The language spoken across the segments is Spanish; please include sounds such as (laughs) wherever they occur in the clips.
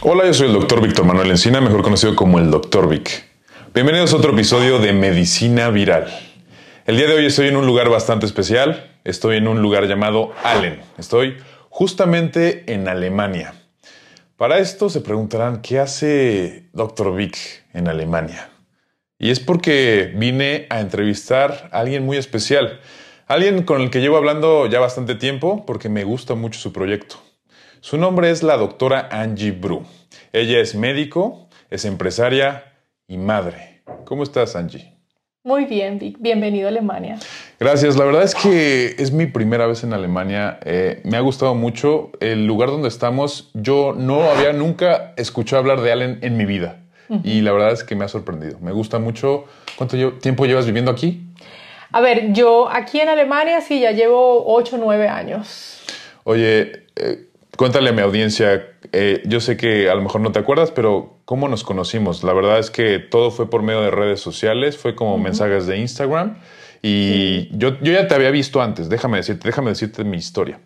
Hola, yo soy el Dr. Víctor Manuel Encina, mejor conocido como el Dr. Vic. Bienvenidos a otro episodio de Medicina Viral. El día de hoy estoy en un lugar bastante especial. Estoy en un lugar llamado Allen. Estoy justamente en Alemania. Para esto se preguntarán, ¿qué hace Dr. Vic en Alemania? Y es porque vine a entrevistar a alguien muy especial. Alguien con el que llevo hablando ya bastante tiempo porque me gusta mucho su proyecto. Su nombre es la doctora Angie Bru. Ella es médico, es empresaria y madre. ¿Cómo estás, Angie? Muy bien, Vic. Bienvenido a Alemania. Gracias. La verdad es que es mi primera vez en Alemania. Eh, me ha gustado mucho. El lugar donde estamos, yo no había nunca escuchado hablar de Allen en mi vida. Y la verdad es que me ha sorprendido. Me gusta mucho. ¿Cuánto tiempo llevas viviendo aquí? A ver, yo aquí en Alemania sí ya llevo 8 o 9 años. Oye, eh, Cuéntale a mi audiencia, eh, yo sé que a lo mejor no te acuerdas, pero ¿cómo nos conocimos? La verdad es que todo fue por medio de redes sociales, fue como mensajes de Instagram. Y yo, yo, ya te había visto antes, déjame decirte, déjame decirte mi historia.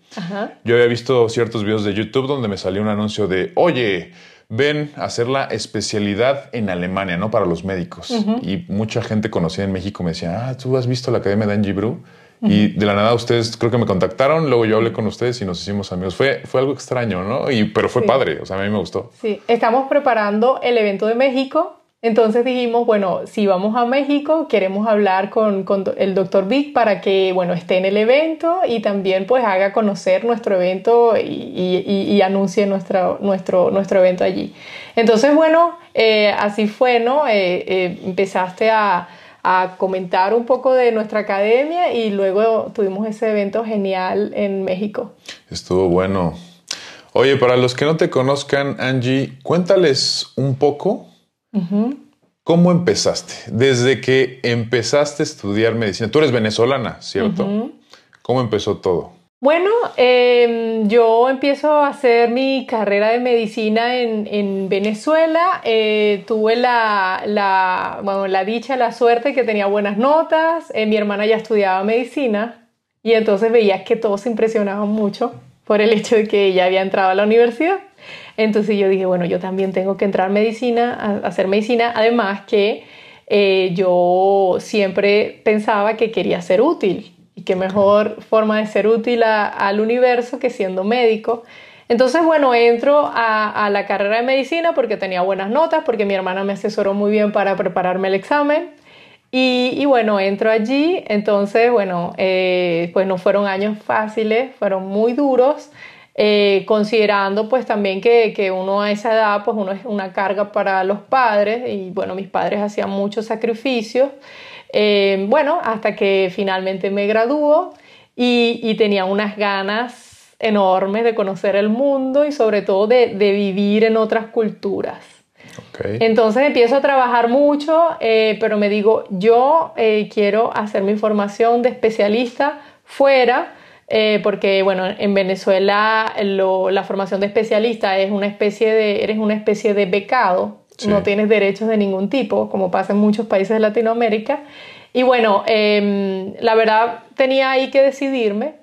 Yo había visto ciertos videos de YouTube donde me salió un anuncio de, oye, ven a hacer la especialidad en Alemania, ¿no? Para los médicos. Y mucha gente conocida en México me decía, ah, ¿tú has visto la Academia de Angie Brew? Y de la nada ustedes creo que me contactaron, luego yo hablé con ustedes y nos hicimos amigos. Fue, fue algo extraño, ¿no? Y, pero fue padre, o sea, a mí me gustó. Sí, estamos preparando el evento de México. Entonces dijimos, bueno, si vamos a México, queremos hablar con, con, el doctor Vic para que, bueno, esté en el evento y también pues haga conocer nuestro evento y, y, y anuncie nuestro, nuestro, nuestro evento allí. Entonces, bueno, eh, así fue, ¿no? Eh, eh, empezaste a a comentar un poco de nuestra academia y luego tuvimos ese evento genial en México. Estuvo bueno. Oye, para los que no te conozcan, Angie, cuéntales un poco cómo empezaste. Desde que empezaste a estudiar medicina. Tú eres venezolana, ¿cierto? ¿Cómo empezó todo? Bueno, em, yo empiezo a hacer mi carrera de medicina en, Venezuela. Eh, tuve la, la, bueno, la dicha, la suerte que tenía buenas notas. Eh, mi hermana ya estudiaba medicina y entonces veía que todos se impresionaban mucho por el hecho de que ella había entrado a la universidad. Entonces yo dije, bueno, yo también tengo que entrar medicina, a, hacer medicina. Además que eh, yo siempre pensaba que quería ser útil y qué mejor forma de ser útil al universo que siendo médico. Entonces, bueno, entro a, la carrera de medicina porque tenía buenas notas, porque mi hermana me asesoró muy bien para prepararme el examen. Y, bueno, entro allí, entonces, bueno, eh, pues no fueron años fáciles, fueron muy duros, eh, considerando pues también que, que, uno a esa edad, pues uno es una carga para los padres y bueno, mis padres hacían muchos sacrificios. Eh, bueno, hasta que finalmente me graduó y, tenía unas ganas enormes de conocer el mundo y sobre todo de, vivir en otras culturas. Entonces empiezo a trabajar mucho, eh, pero me digo, yo eh, quiero hacer mi formación de especialista fuera, porque bueno, en Venezuela la formación de especialista es una especie de, eres una especie de becado, no tienes derechos de ningún tipo, como pasa en muchos países de Latinoamérica. Y bueno, em, la verdad tenía ahí que decidirme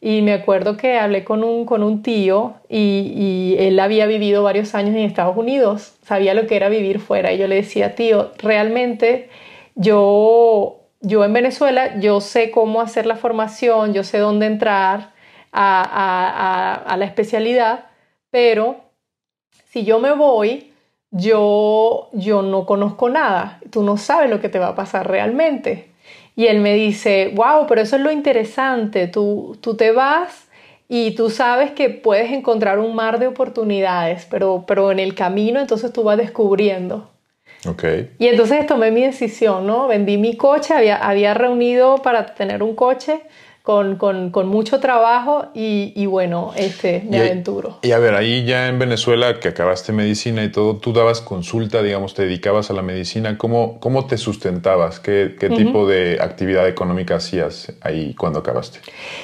y me acuerdo que hablé con un, con un tío y, él había vivido varios años en Estados Unidos, sabía lo que era vivir fuera y yo le decía, tío, realmente yo, yo en Venezuela, yo sé cómo hacer la formación, yo sé dónde entrar a, a la especialidad, pero si yo me voy, yo, yo no conozco nada, tú no sabes lo que te va a pasar realmente. Y él me dice, wow, pero eso es lo interesante, tú, tú te vas y tú sabes que puedes encontrar un mar de oportunidades, pero, pero en el camino entonces tú vas descubriendo. Okay. Y entonces tomé mi decisión, ¿no? Vendí mi coche, había, había reunido para tener un coche con, con, con mucho trabajo y, y, bueno, este, me y, aventuro. Y a ver, ahí ya en Venezuela, que acabaste medicina y todo, tú dabas consulta, digamos, te dedicabas a la medicina. ¿Cómo, cómo te sustentabas? ¿Qué, qué uh -huh. tipo de actividad económica hacías ahí cuando acabaste?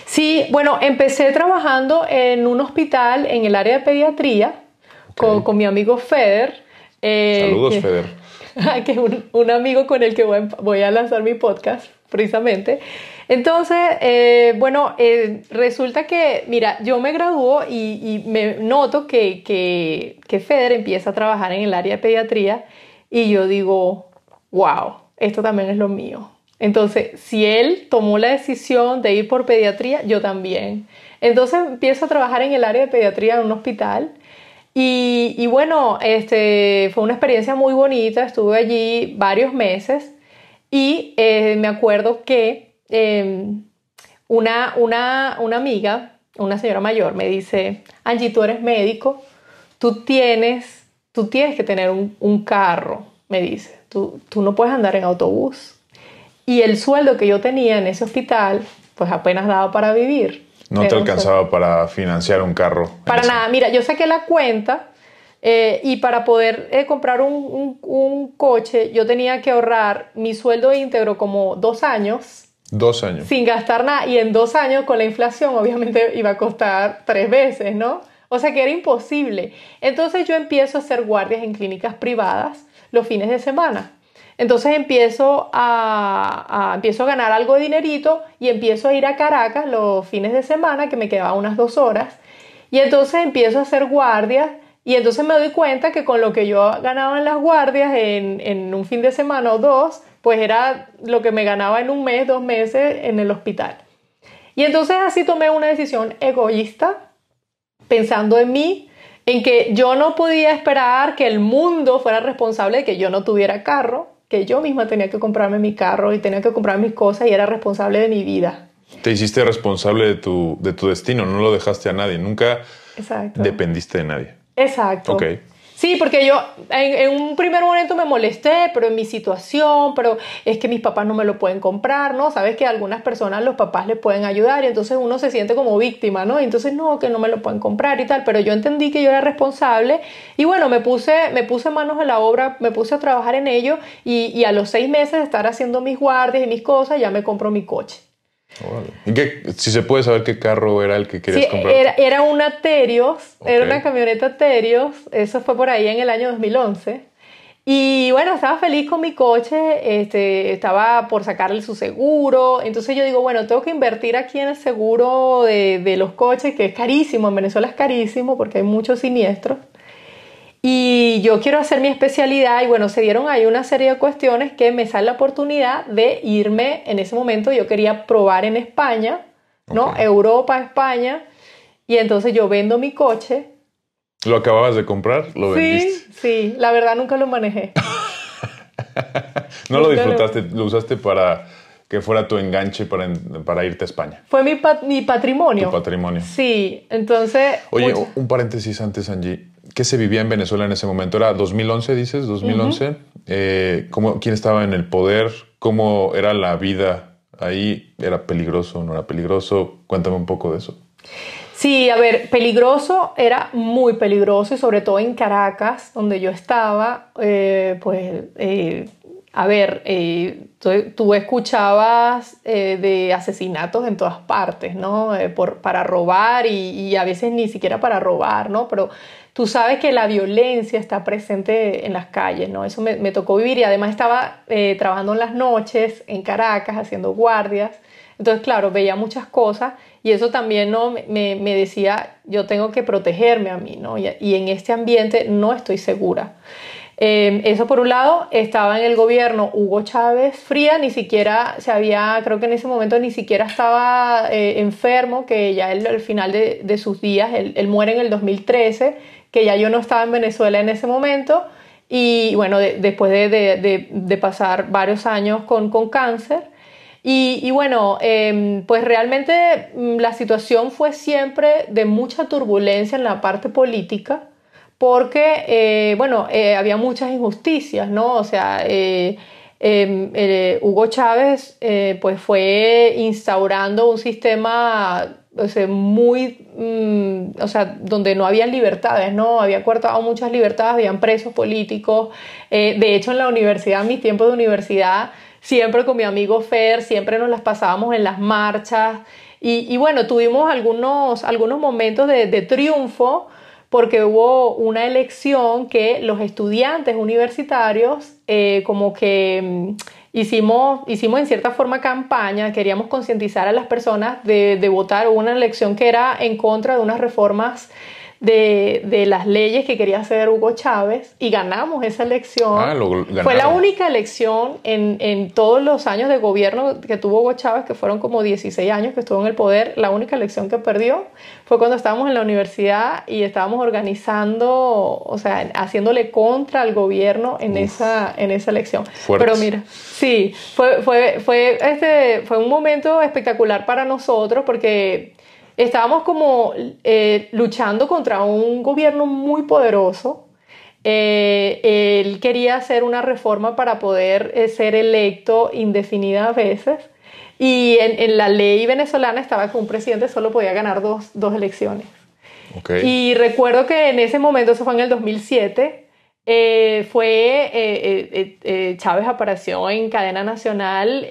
Sí, bueno, empecé trabajando en un hospital en el área de pediatría okay. con, con, mi amigo Feder. Eh, Saludos, que, Feder. (laughs) que es un, un, amigo con el que voy, voy a lanzar mi podcast, precisamente. Entonces, eh, bueno, eh, resulta que, mira, yo me graduó y, me noto que, que, Feder empieza a trabajar en el área de pediatría y yo digo, wow, esto también es lo mío. Entonces, si él tomó la decisión de ir por pediatría, yo también. Entonces empiezo a trabajar en el área de pediatría en un hospital y, y bueno, este, fue una experiencia muy bonita, estuve allí varios meses y eh, me acuerdo que eh, una, una, una amiga, una señora mayor, me dice, Angie, tú eres médico, tú tienes, tú tienes que tener un, un carro, me dice, tú, tú no puedes andar en autobús. Y el sueldo que yo tenía en ese hospital, pues apenas daba para vivir. No te alcanzaba para financiar un carro. Para nada. Mira, yo saqué la cuenta eh, y para poder eh, comprar un, un, un, coche, yo tenía que ahorrar mi sueldo íntegro como dos años. Dos años. Sin gastar nada. Y en dos años, con la inflación, obviamente iba a costar tres veces, ¿no? O sea que era imposible. Entonces yo empiezo a hacer guardias en clínicas privadas los fines de semana. Entonces empiezo a, a, empiezo a ganar algo de dinerito y empiezo a ir a Caracas los fines de semana, que me quedaban unas dos horas. Y entonces empiezo a hacer guardias y entonces me doy cuenta que con lo que yo ganaba en las guardias en, en un fin de semana o dos, pues era lo que me ganaba en un mes, dos meses en el hospital. Y entonces así tomé una decisión egoísta, pensando en mí, en que yo no podía esperar que el mundo fuera responsable de que yo no tuviera carro, que yo misma tenía que comprarme mi carro y tenía que comprar mis cosas y era responsable de mi vida. Te hiciste responsable de tu, de tu destino, no lo dejaste a nadie, nunca Exacto. dependiste de nadie. Exacto. Ok. Sí, porque yo en, en, un primer momento me molesté, pero en mi situación, pero es que mis papás no me lo pueden comprar, ¿no? Sabes que a algunas personas los papás les pueden ayudar y entonces uno se siente como víctima, ¿no? Y entonces no, que no me lo pueden comprar y tal, pero yo entendí que yo era responsable y bueno, me puse, me puse manos a la obra, me puse a trabajar en ello y, y a los seis meses de estar haciendo mis guardias y mis cosas, ya me compro mi coche. ¿Y qué, si se puede saber qué carro era el que querías sí, comprar? Era, era una Terios, okay. era una camioneta Terios, eso fue por ahí en el año 2011. Y bueno, estaba feliz con mi coche, este, estaba por sacarle su seguro, entonces yo digo, bueno, tengo que invertir aquí en el seguro de, de los coches, que es carísimo, en Venezuela es carísimo porque hay muchos siniestros. Y yo quiero hacer mi especialidad y bueno, se dieron ahí una serie de cuestiones que me sale la oportunidad de irme en ese momento. Yo quería probar en España, ¿no? Okay. Europa, España. Y entonces yo vendo mi coche. ¿Lo acababas de comprar? ¿Lo vendiste? Sí, sí. La verdad nunca lo manejé. (laughs) no lo disfrutaste, lo... lo usaste para que fuera tu enganche para, para irte a España. Fue mi, pat mi patrimonio. Tu patrimonio. Sí, entonces... Oye, mucho... un paréntesis antes, Angie. ¿Qué se vivía en Venezuela en ese momento? ¿Era 2011, dices? ¿2011? Uh -huh. eh, ¿cómo, ¿Quién estaba en el poder? ¿Cómo era la vida ahí? ¿Era peligroso o no era peligroso? Cuéntame un poco de eso. Sí, a ver, peligroso era muy peligroso y sobre todo en Caracas, donde yo estaba, eh, pues, eh, a ver, eh, tú, tú, escuchabas de asesinatos en todas partes, ¿no? Por, para robar y, y, a veces ni siquiera para robar, ¿no? Pero tú sabes que la violencia está presente en las calles, ¿no? Eso me, me tocó vivir y además estaba eh, trabajando en las noches en Caracas haciendo guardias. Entonces, claro, veía muchas cosas y eso también ¿no? me, me decía, yo tengo que protegerme a mí, ¿no? Y, y en este ambiente no estoy segura. Eh, eso por un lado, estaba en el gobierno Hugo Chávez Fría, ni siquiera se había, creo que en ese momento ni siquiera estaba eh, enfermo, que ya él, al final de, de sus días, él, él, muere en el 2013, que ya yo no estaba en Venezuela en ese momento, y bueno, de, después de, pasar varios años con, con cáncer. Y, bueno, eh, pues realmente mm, la situación fue siempre de mucha turbulencia en la parte política porque, eh, bueno, eh, había muchas injusticias, ¿no? O sea, eh, em, Hugo Chávez pues fue instaurando un sistema muy, mm, o sea, donde no había libertades, ¿no? Había cortado muchas libertades, habían presos políticos. Eh, de hecho, en la universidad, en mis tiempos de universidad, siempre con mi amigo Fer, siempre nos las pasábamos en las marchas. Y, bueno, tuvimos algunos, algunos momentos de, de triunfo porque hubo una elección que los estudiantes universitarios eh, como que mm, hicimos, hicimos en cierta forma campaña, queríamos concientizar a las personas de, de votar. Una elección que era en contra de unas reformas de, las leyes que quería hacer Hugo Chávez y ganamos esa elección. Ah, Fue la única elección en, en, todos los años de gobierno que tuvo Hugo Chávez, que fueron como 16 años que estuvo en el poder. La única elección que perdió fue cuando estábamos en la universidad y estábamos organizando, o sea, haciéndole contra al gobierno en, esa, en esa elección. Pero mira, sí, fue, fue, fue, este, fue un momento espectacular para nosotros porque estábamos como eh, luchando contra un gobierno muy poderoso. Eh, él quería hacer una reforma para poder eh, ser electo indefinidas veces. Y en, la ley venezolana estaba que un presidente solo podía ganar dos, dos elecciones. Y recuerdo que en ese momento, eso fue en el 2007, fue Chávez apareció en cadena nacional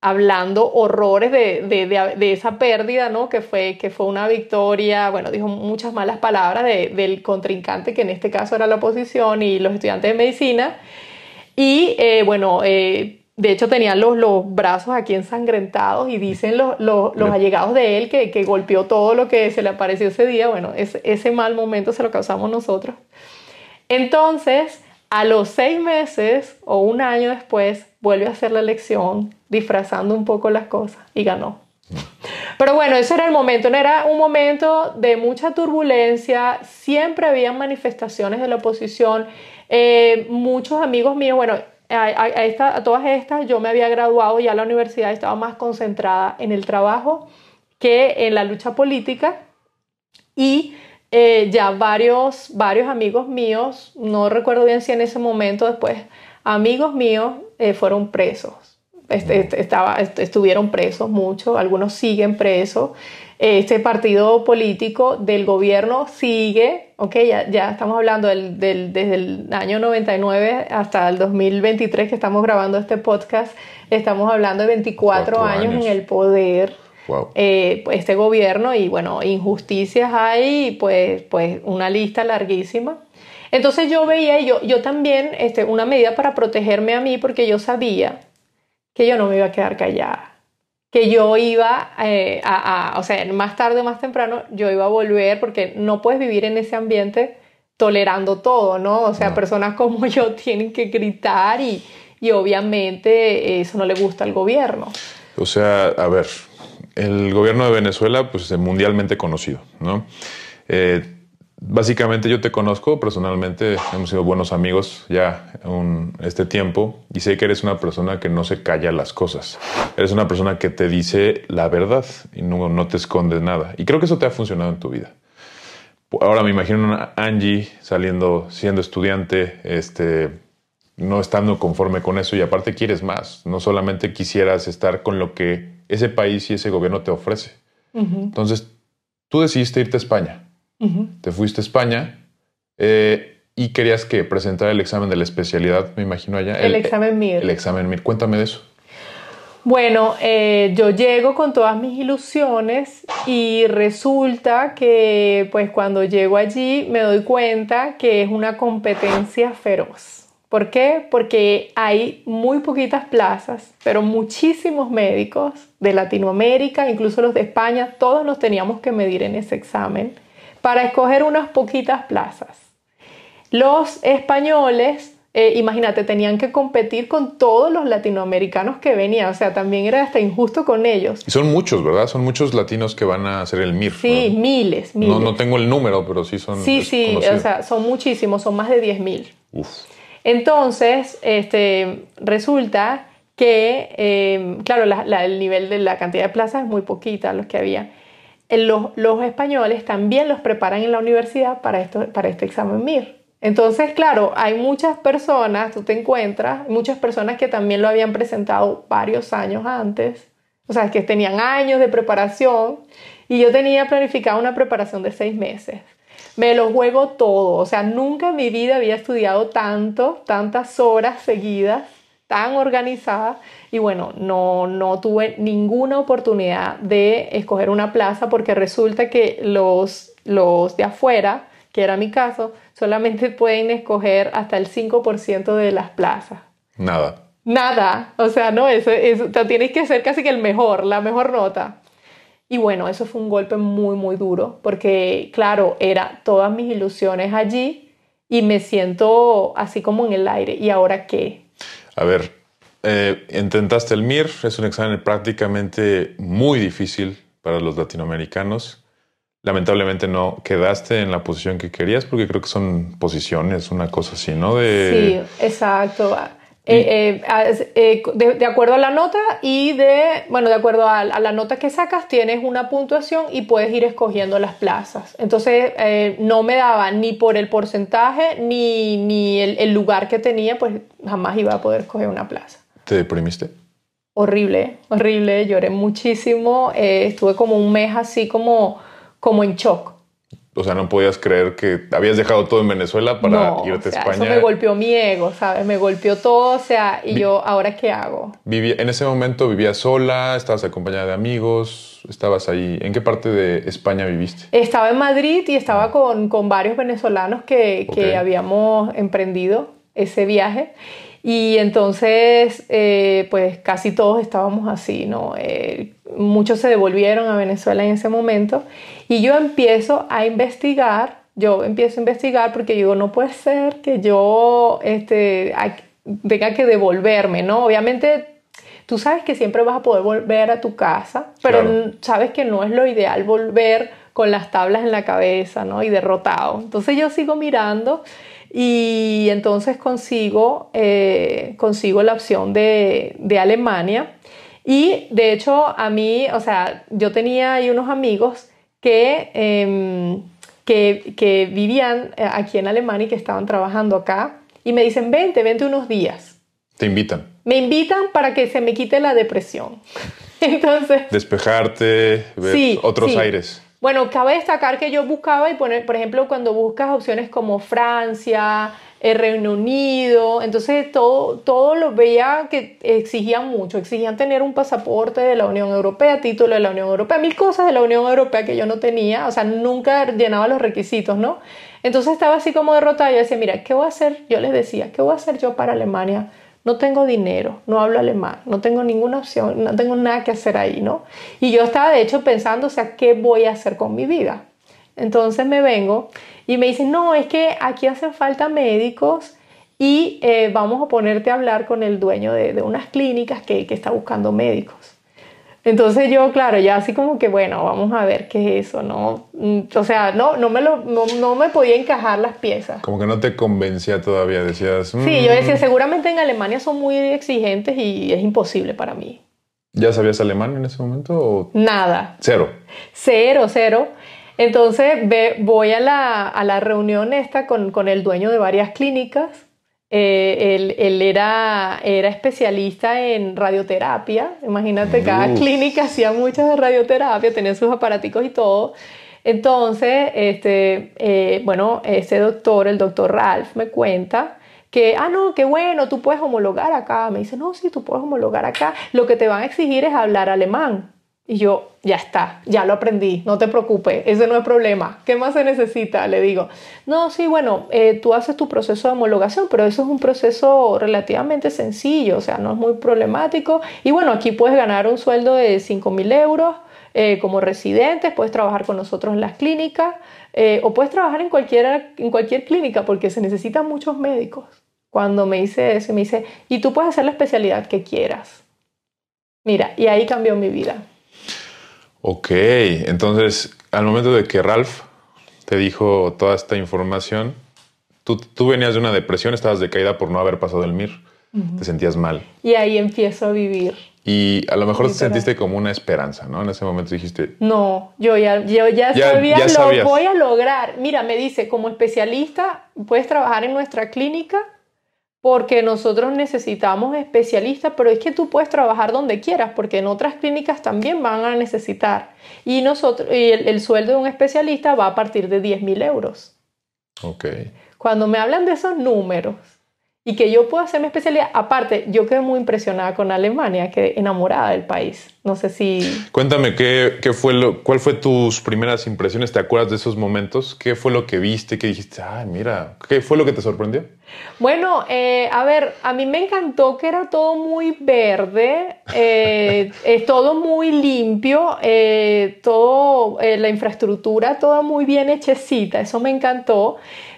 hablando horrores de, de, de, esa pérdida, ¿no? Que fue, que fue una victoria, bueno, dijo muchas malas palabras del contrincante, que en este caso era la oposición y los estudiantes de medicina. Y eh, bueno, eh, de hecho tenían los, los brazos aquí ensangrentados y dicen los, los, los allegados de él que, que, golpeó todo lo que se le apareció ese día. Bueno, ese mal momento se lo causamos nosotros. Entonces, a los seis meses o un año después, vuelve a hacer la elección disfrazando un poco las cosas y ganó. Pero bueno, ese era el momento, era un momento de mucha turbulencia, siempre había manifestaciones de la oposición, eh, muchos amigos míos, bueno, a, todas estas yo me había graduado, ya la universidad estaba más concentrada en el trabajo que en la lucha política y eh, ya varios, varios amigos míos, no recuerdo bien si en ese momento después, amigos míos eh, fueron presos. Este, este, estaba, estuvieron presos muchos, algunos siguen presos. Este partido político del gobierno sigue, ok, ya, ya estamos hablando del, del, desde el año 99 hasta el 2023 que estamos grabando este podcast, estamos hablando de 24 años, en el poder. Eh, este gobierno y bueno, injusticias hay, pues, pues una lista larguísima. Entonces yo veía, yo, yo también, este, una medida para protegerme a mí, porque yo sabía que yo no me iba a quedar callada, que yo iba eh, a, o sea, más tarde o más temprano, yo iba a volver, porque no puedes vivir en ese ambiente tolerando todo, ¿no? O sea, personas como (laughs) yo tienen que gritar y, y obviamente eso no le gusta al gobierno. O sea, a ver, el gobierno de Venezuela pues es mundialmente conocido, ¿no? Eh, Básicamente yo te conozco personalmente, hemos sido buenos amigos ya un, este tiempo y sé que eres una persona que no se calla las cosas. Eres una persona que te dice la verdad y no, no te escondes nada. Y creo que eso te ha funcionado en tu vida. Ahora me imagino una Angie saliendo, siendo estudiante, este, no estando conforme con eso y aparte quieres más. No solamente quisieras estar con lo que ese país y ese gobierno te ofrece. Entonces, tú decidiste irte a España te fuiste a España eh, y querías que presentar el examen de la especialidad, me imagino allá. El, examen MIR. El examen MIR. Cuéntame de eso. Bueno, eh, yo llego con todas mis ilusiones y resulta que pues cuando llego allí me doy cuenta que es una competencia feroz. ¿Por qué? Porque hay muy poquitas plazas, pero muchísimos médicos de Latinoamérica, incluso los de España, todos nos teníamos que medir en ese examen para escoger unas poquitas plazas. Los españoles, eh, imagínate, tenían que competir con todos los latinoamericanos que venían, o sea, también era hasta injusto con ellos. Y son muchos, ¿verdad? Son muchos latinos que van a hacer el MIR. Sí, miles, miles. No, no, tengo el número, pero sí son. Sí, sí, o sea, son muchísimos, son más de 10 mil. Entonces, este, resulta que, eh, claro, el nivel de la cantidad de plazas es muy poquita, los que había los, españoles también los preparan en la universidad para, para este examen MIR. Entonces, claro, hay muchas personas, tú te encuentras, muchas personas que también lo habían presentado varios años antes, o sea, que tenían años de preparación y yo tenía planificada una preparación de seis meses. Me lo juego todo, o sea, nunca en mi vida había estudiado tanto, tantas horas seguidas, tan organizada y bueno, no, no tuve ninguna oportunidad de escoger una plaza porque resulta que los, los de afuera, que era mi caso, solamente pueden escoger hasta el 5% de las plazas. Nada. Nada, o sea, no, eso, eso tienes que ser casi que el mejor, la mejor nota. Y bueno, eso fue un golpe muy, muy duro, porque claro, era todas mis ilusiones allí y me siento así como en el aire. ¿Y ahora qué? A ver, eh, intentaste el MIR, es un examen prácticamente muy difícil para los latinoamericanos. Lamentablemente no quedaste en la posición que querías porque creo que son posiciones, una cosa así, ¿no? Sí, exacto. Eh, eh, de, acuerdo a la nota y de, bueno, de acuerdo a, la nota que sacas, tienes una puntuación y puedes ir escogiendo las plazas. Entonces, no me daba ni por el porcentaje ni, ni el, el, lugar que tenía, pues jamás iba a poder escoger una plaza. ¿Te deprimiste? Horrible, horrible, lloré muchísimo, estuve como un mes así como como en shock. O sea, no podías creer que habías dejado todo en Venezuela para irte a España. Eso me golpeó mi ego, ¿sabes? Me golpeó todo, o sea, y yo, ¿ahora qué hago? Vivía, en ese momento vivías sola, estabas acompañada de amigos, estabas ahí. ¿En qué parte de España viviste? Estaba en Madrid y estaba con, con varios venezolanos que, que habíamos emprendido ese viaje. Y entonces, eh, pues casi todos estábamos así, ¿no? Eh, muchos se devolvieron a Venezuela en ese momento. Y yo empiezo a investigar, yo empiezo a investigar porque digo, no puede ser que yo este, tenga que devolverme, ¿no? Obviamente tú sabes que siempre vas a poder volver a tu casa, pero sabes que no es lo ideal volver con las tablas en la cabeza, ¿no? Y derrotado. Entonces yo sigo mirando y entonces consigo, eh, consigo la opción de, de, Alemania. Y de hecho a mí, o sea, yo tenía ahí unos amigos que, em, que, que, vivían eh, aquí en Alemania y que estaban trabajando acá y me dicen, vente, vente unos días. Te invitan. Me invitan para que se me quite la depresión. (laughs) Entonces... Despejarte, ver otros aires. Bueno, cabe destacar que yo buscaba y poner, por ejemplo, cuando buscas opciones como Francia, el eh, Reino Unido, entonces todo, lo veía que exigían mucho, exigían tener un pasaporte de la Unión Europea, título de la Unión Europea, mil cosas de la Unión Europea que yo no tenía, o sea, nunca llenaba los requisitos, ¿no? Entonces estaba así como derrotada, yo decía, mira, ¿qué voy a hacer? Yo les decía, ¿qué voy a hacer yo para Alemania? No tengo dinero, no hablo alemán, no tengo ninguna opción, no tengo nada que hacer ahí, ¿no? Y yo estaba de hecho pensando, o sea, ¿qué voy a hacer con mi vida? Entonces me vengo y me dicen, no, es que aquí hacen falta médicos y eh, vamos a ponerte a hablar con el dueño de, unas clínicas que, que está buscando médicos. Entonces yo, claro, ya así como que, bueno, vamos a ver qué es eso, ¿no? Mm, o sea, no, no, me, lo, no, me podía encajar las piezas. Como que no te convencía todavía, decías... Sí, yo decía, mm". seguramente en Alemania son muy exigentes y es imposible para mí. ¿Ya sabías alemán en ese momento? Nada. Cero. Cero, cero. Entonces voy a la, a la reunión esta con, con el dueño de varias clínicas eh, él, era, era, especialista en radioterapia. Imagínate, cada clínica hacía muchas de radioterapia, tenía sus aparaticos y todo. Entonces, este, eh, bueno, ese doctor, el doctor Ralph, me cuenta que, ah, no, qué bueno, tú puedes homologar acá. Me dice, no, sí, tú puedes homologar acá. Lo que te van a exigir es hablar alemán. Y yo, ya está, ya lo aprendí, no te preocupes, ese no es problema. ¿Qué más se necesita? Le digo, no, sí, bueno, eh, tú haces tu proceso de homologación, pero eso es un proceso relativamente sencillo, o sea, no es muy problemático. Y bueno, aquí puedes ganar un sueldo de 5 mil euros eh, como residentes, puedes trabajar con nosotros en las clínicas eh, o puedes trabajar en, cualquiera, en cualquier clínica porque se necesitan muchos médicos. Cuando me dice eso, me dice, y tú puedes hacer la especialidad que quieras. Mira, y ahí cambió mi vida. Ok, entonces al momento de que Ralph te dijo toda esta información, tú, tú venías de una depresión, estabas decaída por no haber pasado el MIR, te sentías mal. Y ahí empiezo a vivir. Y a lo mejor te sentiste como una esperanza, ¿no? En ese momento dijiste... No, yo ya, yo ya, sabía, lo voy a lograr. Mira, me dice, como especialista, puedes trabajar en nuestra clínica porque nosotros necesitamos especialistas, pero es que tú puedes trabajar donde quieras, porque en otras clínicas también van a necesitar. Y, nosotros, y el, sueldo de un especialista va a partir de 10 mil euros. Ok. Cuando me hablan de esos números, y que yo pueda hacer mi especialidad. Aparte, yo quedé muy impresionada con Alemania, quedé enamorada del país. No sé si... Cuéntame, ¿qué, qué fue lo, ¿cuál fue tus primeras impresiones? ¿Te acuerdas de esos momentos? ¿Qué fue lo que viste? ¿Qué dijiste? Ay, mira, ¿qué fue lo que te sorprendió? Bueno, eh, a ver, a mí me encantó que era todo muy verde, eh, es todo muy limpio, eh, todo, la infraestructura toda muy bien hechecita, eso me encantó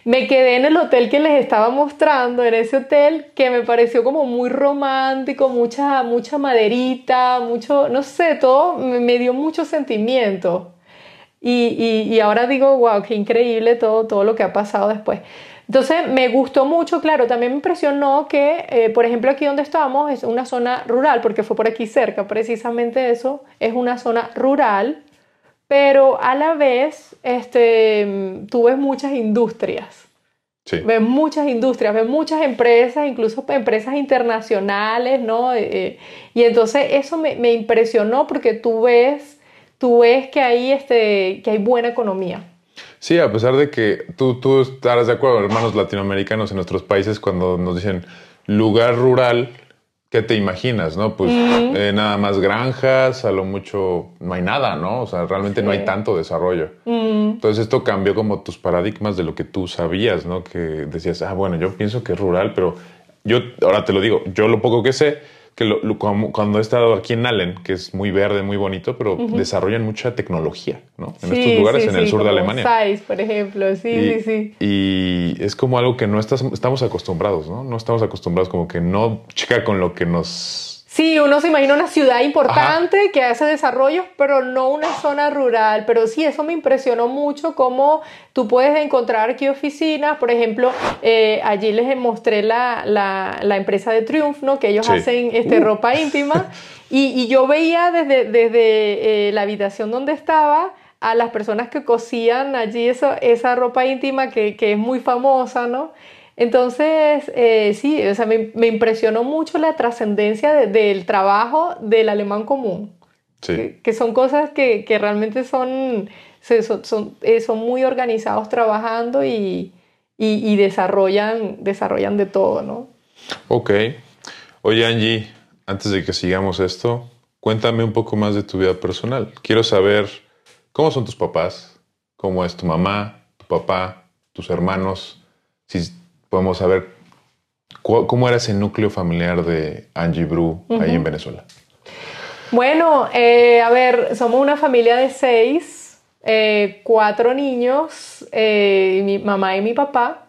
me quedé en el hotel que les estaba mostrando, en ese hotel que me pareció como muy romántico, mucha, mucha maderita, mucho, no sé, todo me, dio mucho sentimiento. Y, ahora digo, wow, qué increíble todo, todo lo que ha pasado después. Entonces me gustó mucho, claro, también me impresionó que, eh, por ejemplo, aquí donde estamos es una zona rural, porque fue por aquí cerca, precisamente eso, es una zona rural pero a la vez este, tú ves muchas industrias. Sí. Ves muchas industrias, ves muchas empresas, incluso empresas internacionales, ¿no? Eh, eh, y entonces eso me, me, impresionó porque tú ves, tú ves que, hay este, que hay buena economía. Sí, a pesar de que tú, tú estarás de acuerdo, hermanos latinoamericanos en nuestros países, cuando nos dicen lugar rural, ¿Qué te imaginas, no? Pues eh, nada más granjas, a lo mucho no hay nada, ¿no? O sea, realmente no hay tanto desarrollo. Entonces esto cambió como tus paradigmas de lo que tú sabías, ¿no? Que decías, ah, bueno, yo pienso que es rural, pero yo ahora te lo digo, yo lo poco que sé, que cuando he estado aquí en Allen, que es muy verde, muy bonito, pero desarrollan mucha tecnología, ¿no? En estos lugares, en el sur de Alemania. Size, por ejemplo, sí, sí, sí. Y es como algo que no estamos acostumbrados, ¿no? No estamos acostumbrados como que no checa con lo que nos Sí, uno se imagina una ciudad importante que hace desarrollos, pero no una zona rural. Pero sí, eso me impresionó mucho, cómo tú puedes encontrar aquí oficinas. Por ejemplo, eh, allí les mostré la, la, empresa de Triumph, ¿no? que ellos hacen este, uh. ropa íntima. (laughs) Y, y, yo veía desde, desde eh, la habitación donde estaba a las personas que cosían allí eso, esa ropa íntima que, que es muy famosa, ¿no? Entonces, eh, sí, o sea, me, impresionó mucho la trascendencia del trabajo del alemán común. Sí. Que, son cosas que, realmente son, son, eh, son, muy organizados trabajando y, y, desarrollan, desarrollan de todo, ¿no? Ok. Oye, Angie, antes de que sigamos esto, cuéntame un poco más de tu vida personal. Quiero saber cómo son tus papás, cómo es tu mamá, tu papá, tus hermanos, si podemos saber cómo era ese núcleo familiar de Angie Bru ahí en Venezuela. Bueno, eh, a ver, somos una familia de seis, eh, cuatro niños, eh, mi mamá y mi papá.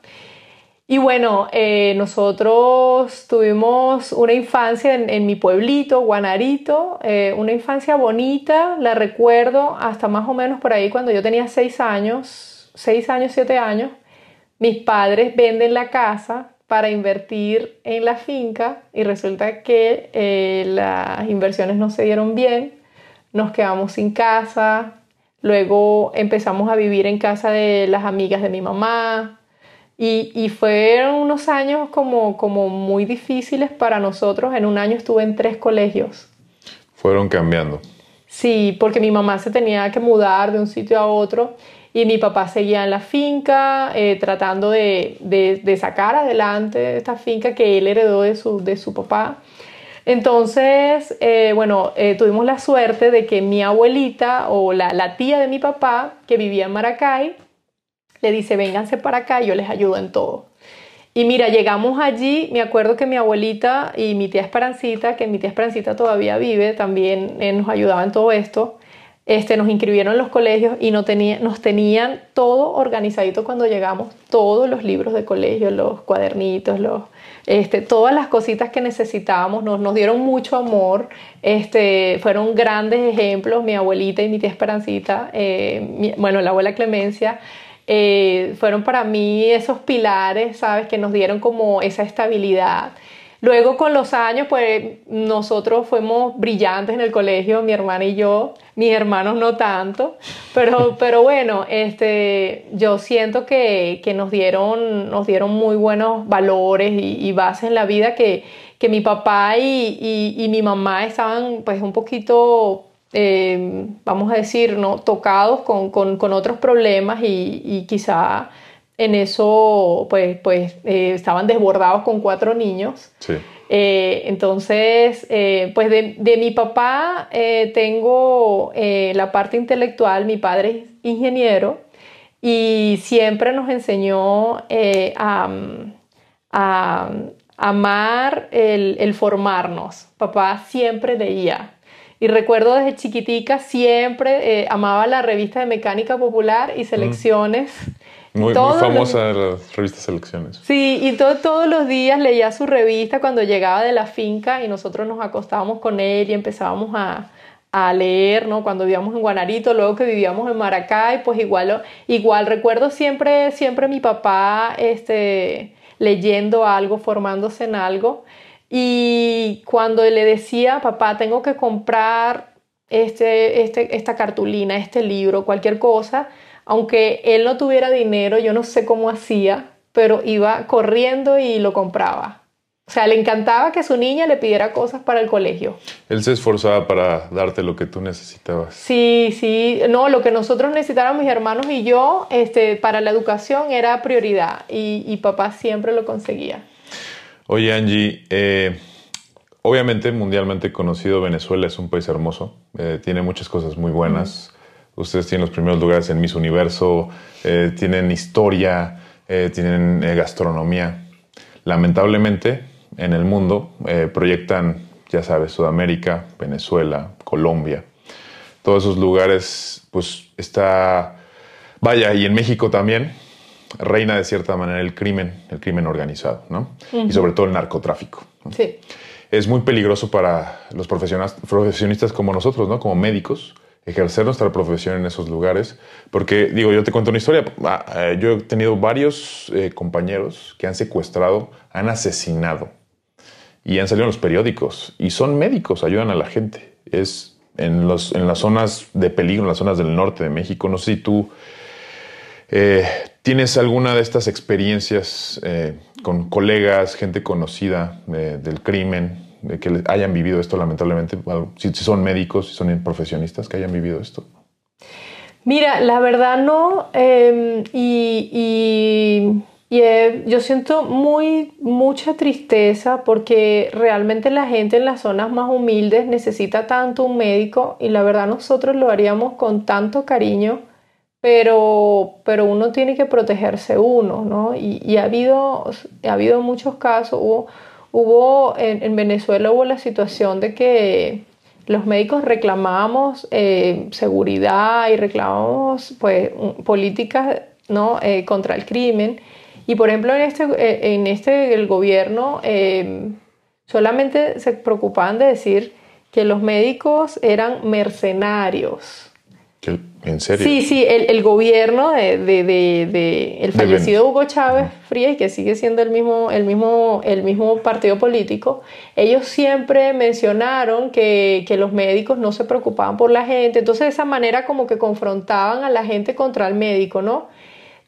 Y bueno, nosotros tuvimos una infancia en, en mi pueblito, Guanarito, una infancia bonita, la recuerdo hasta más o menos por ahí cuando yo tenía seis años, seis años, siete años mis padres venden la casa para invertir en la finca y resulta que eh, las inversiones no se dieron bien, nos quedamos sin casa, luego empezamos a vivir en casa de las amigas de mi mamá y, y fueron unos años como, como muy difíciles para nosotros. En un año estuve en tres colegios. Fueron cambiando. Sí, porque mi mamá se tenía que mudar de un sitio a otro y mi papá seguía en la finca eh, tratando de, de, sacar adelante esta finca que él heredó de su, de su papá. Entonces, eh, bueno, eh, tuvimos la suerte de que mi abuelita o la, la, tía de mi papá, que vivía en Maracay, le dice, vénganse para acá, yo les ayudo en todo. Y mira, llegamos allí, me acuerdo que mi abuelita y mi tía Esperancita, que mi tía Esperancita todavía vive, también nos ayudaba en todo esto. Este, nos inscribieron en los colegios y no nos tenían todo organizadito cuando llegamos, todos los libros de colegio, los cuadernitos, los, este, todas las cositas que necesitábamos, nos, nos dieron mucho amor, este, fueron grandes ejemplos, mi abuelita y mi tía Esperancita, eh, bueno, la abuela Clemencia, eh, fueron para mí esos pilares, ¿sabes? Que nos dieron como esa estabilidad. Luego con los años, pues nosotros fuimos brillantes en el colegio, mi hermana y yo, mis hermanos no tanto, pero, (laughs) pero bueno, este, yo siento que, que nos, dieron, nos dieron muy buenos valores y, bases en la vida que, que mi papá y, y, mi mamá estaban pues un poquito eh, vamos a decir, ¿no? tocados con, con, con otros problemas y, y, quizá en eso pues, pues eh, estaban desbordados con cuatro niños. Sí. Eh, entonces, eh, pues de, de, mi papá tengo la parte intelectual, mi padre es ingeniero y siempre nos enseñó a, a, amar el, el formarnos. Papá siempre leía. Y recuerdo desde chiquitica siempre amaba la revista de Mecánica Popular y selecciones. Muy, famosa la revista Selecciones. Sí, y todos los días leía su revista cuando llegaba de la finca y nosotros nos acostábamos con él y empezábamos a, a leer, ¿no? Cuando vivíamos en Guanarito, luego que vivíamos en Maracay, pues igual, igual recuerdo siempre, siempre mi papá este, leyendo algo, formándose en algo. Y cuando le decía, papá, tengo que comprar este, este, esta cartulina, este libro, cualquier cosa, aunque él no tuviera dinero, yo no sé cómo hacía, pero iba corriendo y lo compraba. O sea, le encantaba que su niña le pidiera cosas para el colegio. Él se esforzaba para darte lo que tú necesitabas. Sí, sí. No, lo que nosotros necesitábamos, mis hermanos y yo, este, para la educación era prioridad y, papá siempre lo conseguía. Oye, Angie, eh, obviamente mundialmente conocido, Venezuela es un país hermoso, eh, tiene muchas cosas muy buenas. Ustedes tienen los primeros lugares en Miss Universo, eh, tienen historia, eh, tienen eh, gastronomía. Lamentablemente, en el mundo proyectan, ya sabes, Sudamérica, Venezuela, Colombia. Todos esos lugares, pues está, vaya, y en México también, reina de cierta manera el crimen, el crimen organizado, ¿no? Y sobre todo el narcotráfico. Sí. Es muy peligroso para los profesionistas como nosotros, ¿no? Como médicos, ejercer nuestra profesión en esos lugares. Porque, digo, yo te cuento una historia. Ah, eh, yo he tenido varios eh, compañeros que han secuestrado, han asesinado y han salido en los periódicos. Y son médicos, ayudan a la gente. Es en, los, en las zonas de peligro, en las zonas del norte de México. No sé si tú eh, tienes alguna de estas experiencias con colegas, gente conocida del crimen de que hayan vivido esto lamentablemente, si, son médicos, si son profesionistas que hayan vivido esto? Mira, la verdad no, em, y, eh, yo siento muy mucha tristeza porque realmente la gente en las zonas más humildes necesita tanto un médico y la verdad nosotros lo haríamos con tanto cariño, pero, pero uno tiene que protegerse uno, ¿no? Y, ha, habido, ha habido muchos casos, hubo hubo en, Venezuela hubo la situación de que los médicos reclamábamos eh, seguridad y reclamábamos pues, políticas ¿no? Eh, contra el crimen. Y por ejemplo, en este, eh, en este el gobierno solamente se preocupaban de decir que los médicos eran mercenarios. ¿En serio? Sí, sí, el, gobierno de, de, de, el fallecido Hugo Chávez Frías, que sigue siendo el mismo, el, mismo, el mismo partido político, ellos siempre mencionaron que, que, los médicos no se preocupaban por la gente, entonces de esa manera como que confrontaban a la gente contra el médico, ¿no?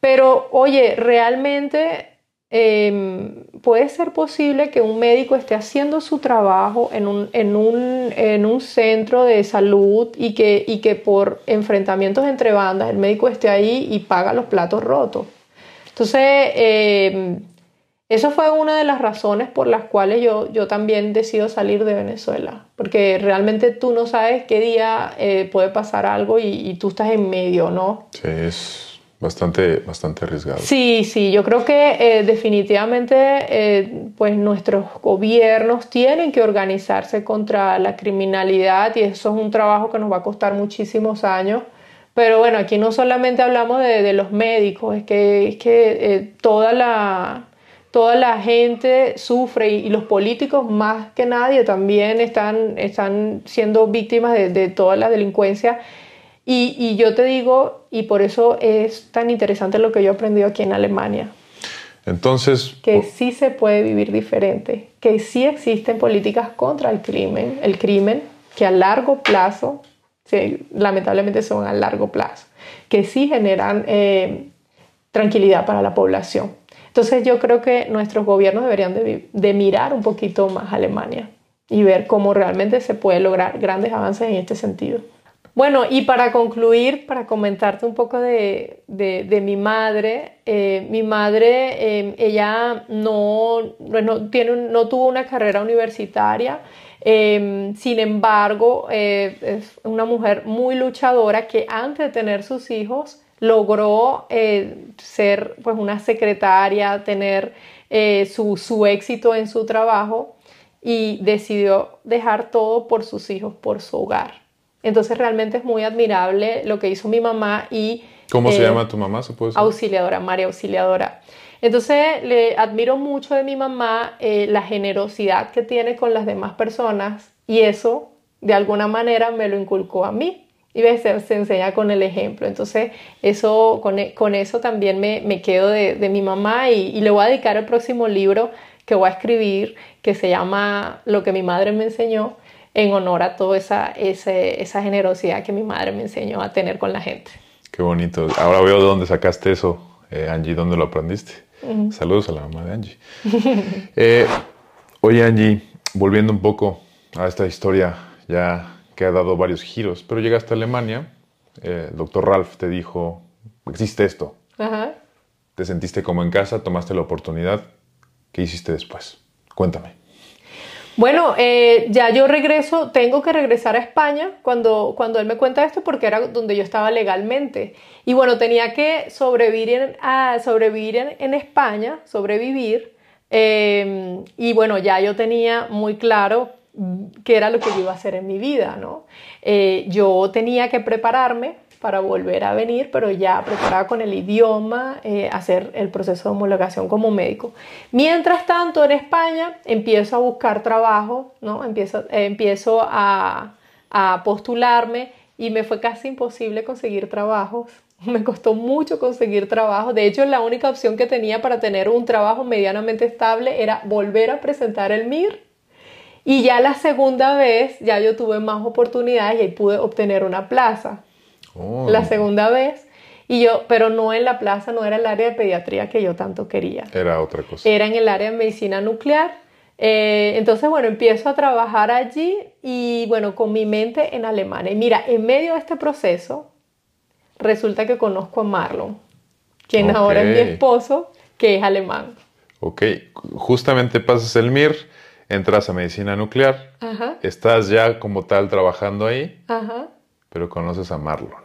Pero oye, realmente Em, puede ser posible que un médico esté haciendo su trabajo en un, en un, en un centro de salud y que, y que por enfrentamientos entre bandas el médico esté ahí y paga los platos rotos. Entonces, em, eso fue una de las razones por las cuales yo, yo también decido salir de Venezuela, porque realmente tú no sabes qué día eh, puede pasar algo y, tú estás en medio, ¿no? Sí, Bastante, bastante arriesgado. Sí, sí, yo creo que eh, definitivamente eh, pues nuestros gobiernos tienen que organizarse contra la criminalidad y eso es un trabajo que nos va a costar muchísimos años. Pero bueno, aquí no solamente hablamos de, los médicos, es que, es que eh, toda, la, toda la gente sufre y, los políticos más que nadie también están, están siendo víctimas de, de toda la delincuencia y, yo te digo, y por eso es tan interesante lo que yo he aprendido aquí en Alemania. Entonces... Que sí se puede vivir diferente, que sí existen políticas contra el crimen, el crimen que a largo plazo, lamentablemente son a largo plazo, que sí generan eh, tranquilidad para la población. Entonces yo creo que nuestros gobiernos deberían de, mirar un poquito más a Alemania y ver cómo realmente se puede lograr grandes avances en este sentido. Bueno, y para concluir, para comentarte un poco de, mi madre, eh, mi madre, eh, ella no, tiene, no tuvo una carrera universitaria, eh, sin embargo, es una mujer muy luchadora que antes de tener sus hijos logró ser pues, una secretaria, tener su, su éxito en su trabajo y decidió dejar todo por sus hijos, por su hogar. Entonces realmente es muy admirable lo que hizo mi mamá y... ¿Cómo se eh, llama tu mamá? ¿se puede Auxiliadora, María Auxiliadora. Entonces le admiro mucho de mi mamá eh, la generosidad que tiene con las demás personas y eso de alguna manera me lo inculcó a mí y se, se enseña con el ejemplo. Entonces eso, con, e, con eso también me, me quedo de, de, mi mamá y, y le voy a dedicar el próximo libro que voy a escribir que se llama Lo que mi madre me enseñó en honor a toda esa, esa generosidad que mi madre me enseñó a tener con la gente. Qué bonito. Ahora veo de dónde sacaste eso, eh, Angie, dónde lo aprendiste. Saludos a la mamá de Angie. (laughs) Eh, oye, Angie, volviendo un poco a esta historia ya que ha dado varios giros, pero llegaste a Alemania, eh, el doctor Ralph te dijo, existe esto. Te sentiste como en casa, tomaste la oportunidad. ¿Qué hiciste después? Cuéntame. Bueno, eh, ya yo regreso, tengo que regresar a España cuando, cuando él me cuenta esto porque era donde yo estaba legalmente. Y bueno, tenía que sobrevivir en, a sobrevivir en, España, sobrevivir. Eh, y bueno, ya yo tenía muy claro qué era lo que yo iba a hacer en mi vida, ¿no? Eh, yo tenía que prepararme para volver a venir, pero ya preparada con el idioma, eh, hacer el proceso de homologación como médico. Mientras tanto, en España empiezo a buscar trabajo, ¿no? empiezo, eh, empiezo a, postularme y me fue casi imposible conseguir trabajos. (laughs) Me costó mucho conseguir trabajo. De hecho, la única opción que tenía para tener un trabajo medianamente estable era volver a presentar el MIR. Y ya la segunda vez, ya yo tuve más oportunidades y ahí pude obtener una plaza. Oh. la segunda vez. Y yo, pero no en la plaza, no era el área de pediatría que yo tanto quería. Era otra cosa. Era en el área de medicina nuclear. Eh, entonces, bueno, empiezo a trabajar allí y bueno, con mi mente en Alemania. Y mira, en medio de este proceso, resulta que conozco a Marlon, quien ahora es mi esposo, que es alemán. Ok, justamente pasas el MIR, entras a medicina nuclear, estás ya como tal trabajando ahí. Ajá pero conoces a Marlon.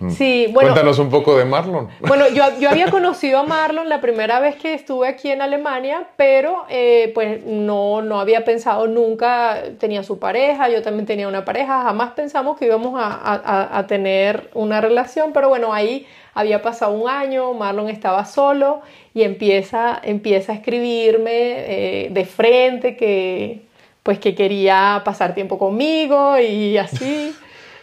Mm. Sí, bueno. Cuéntanos un poco de Marlon. (laughs) Bueno, yo, yo había conocido a Marlon la primera vez que estuve aquí en Alemania, pero eh, pues no, no había pensado nunca, tenía su pareja, yo también tenía una pareja, jamás pensamos que íbamos a, a, a tener una relación, pero bueno, ahí había pasado un año, Marlon estaba solo y empieza, empieza a escribirme eh, de frente que pues que quería pasar tiempo conmigo y así.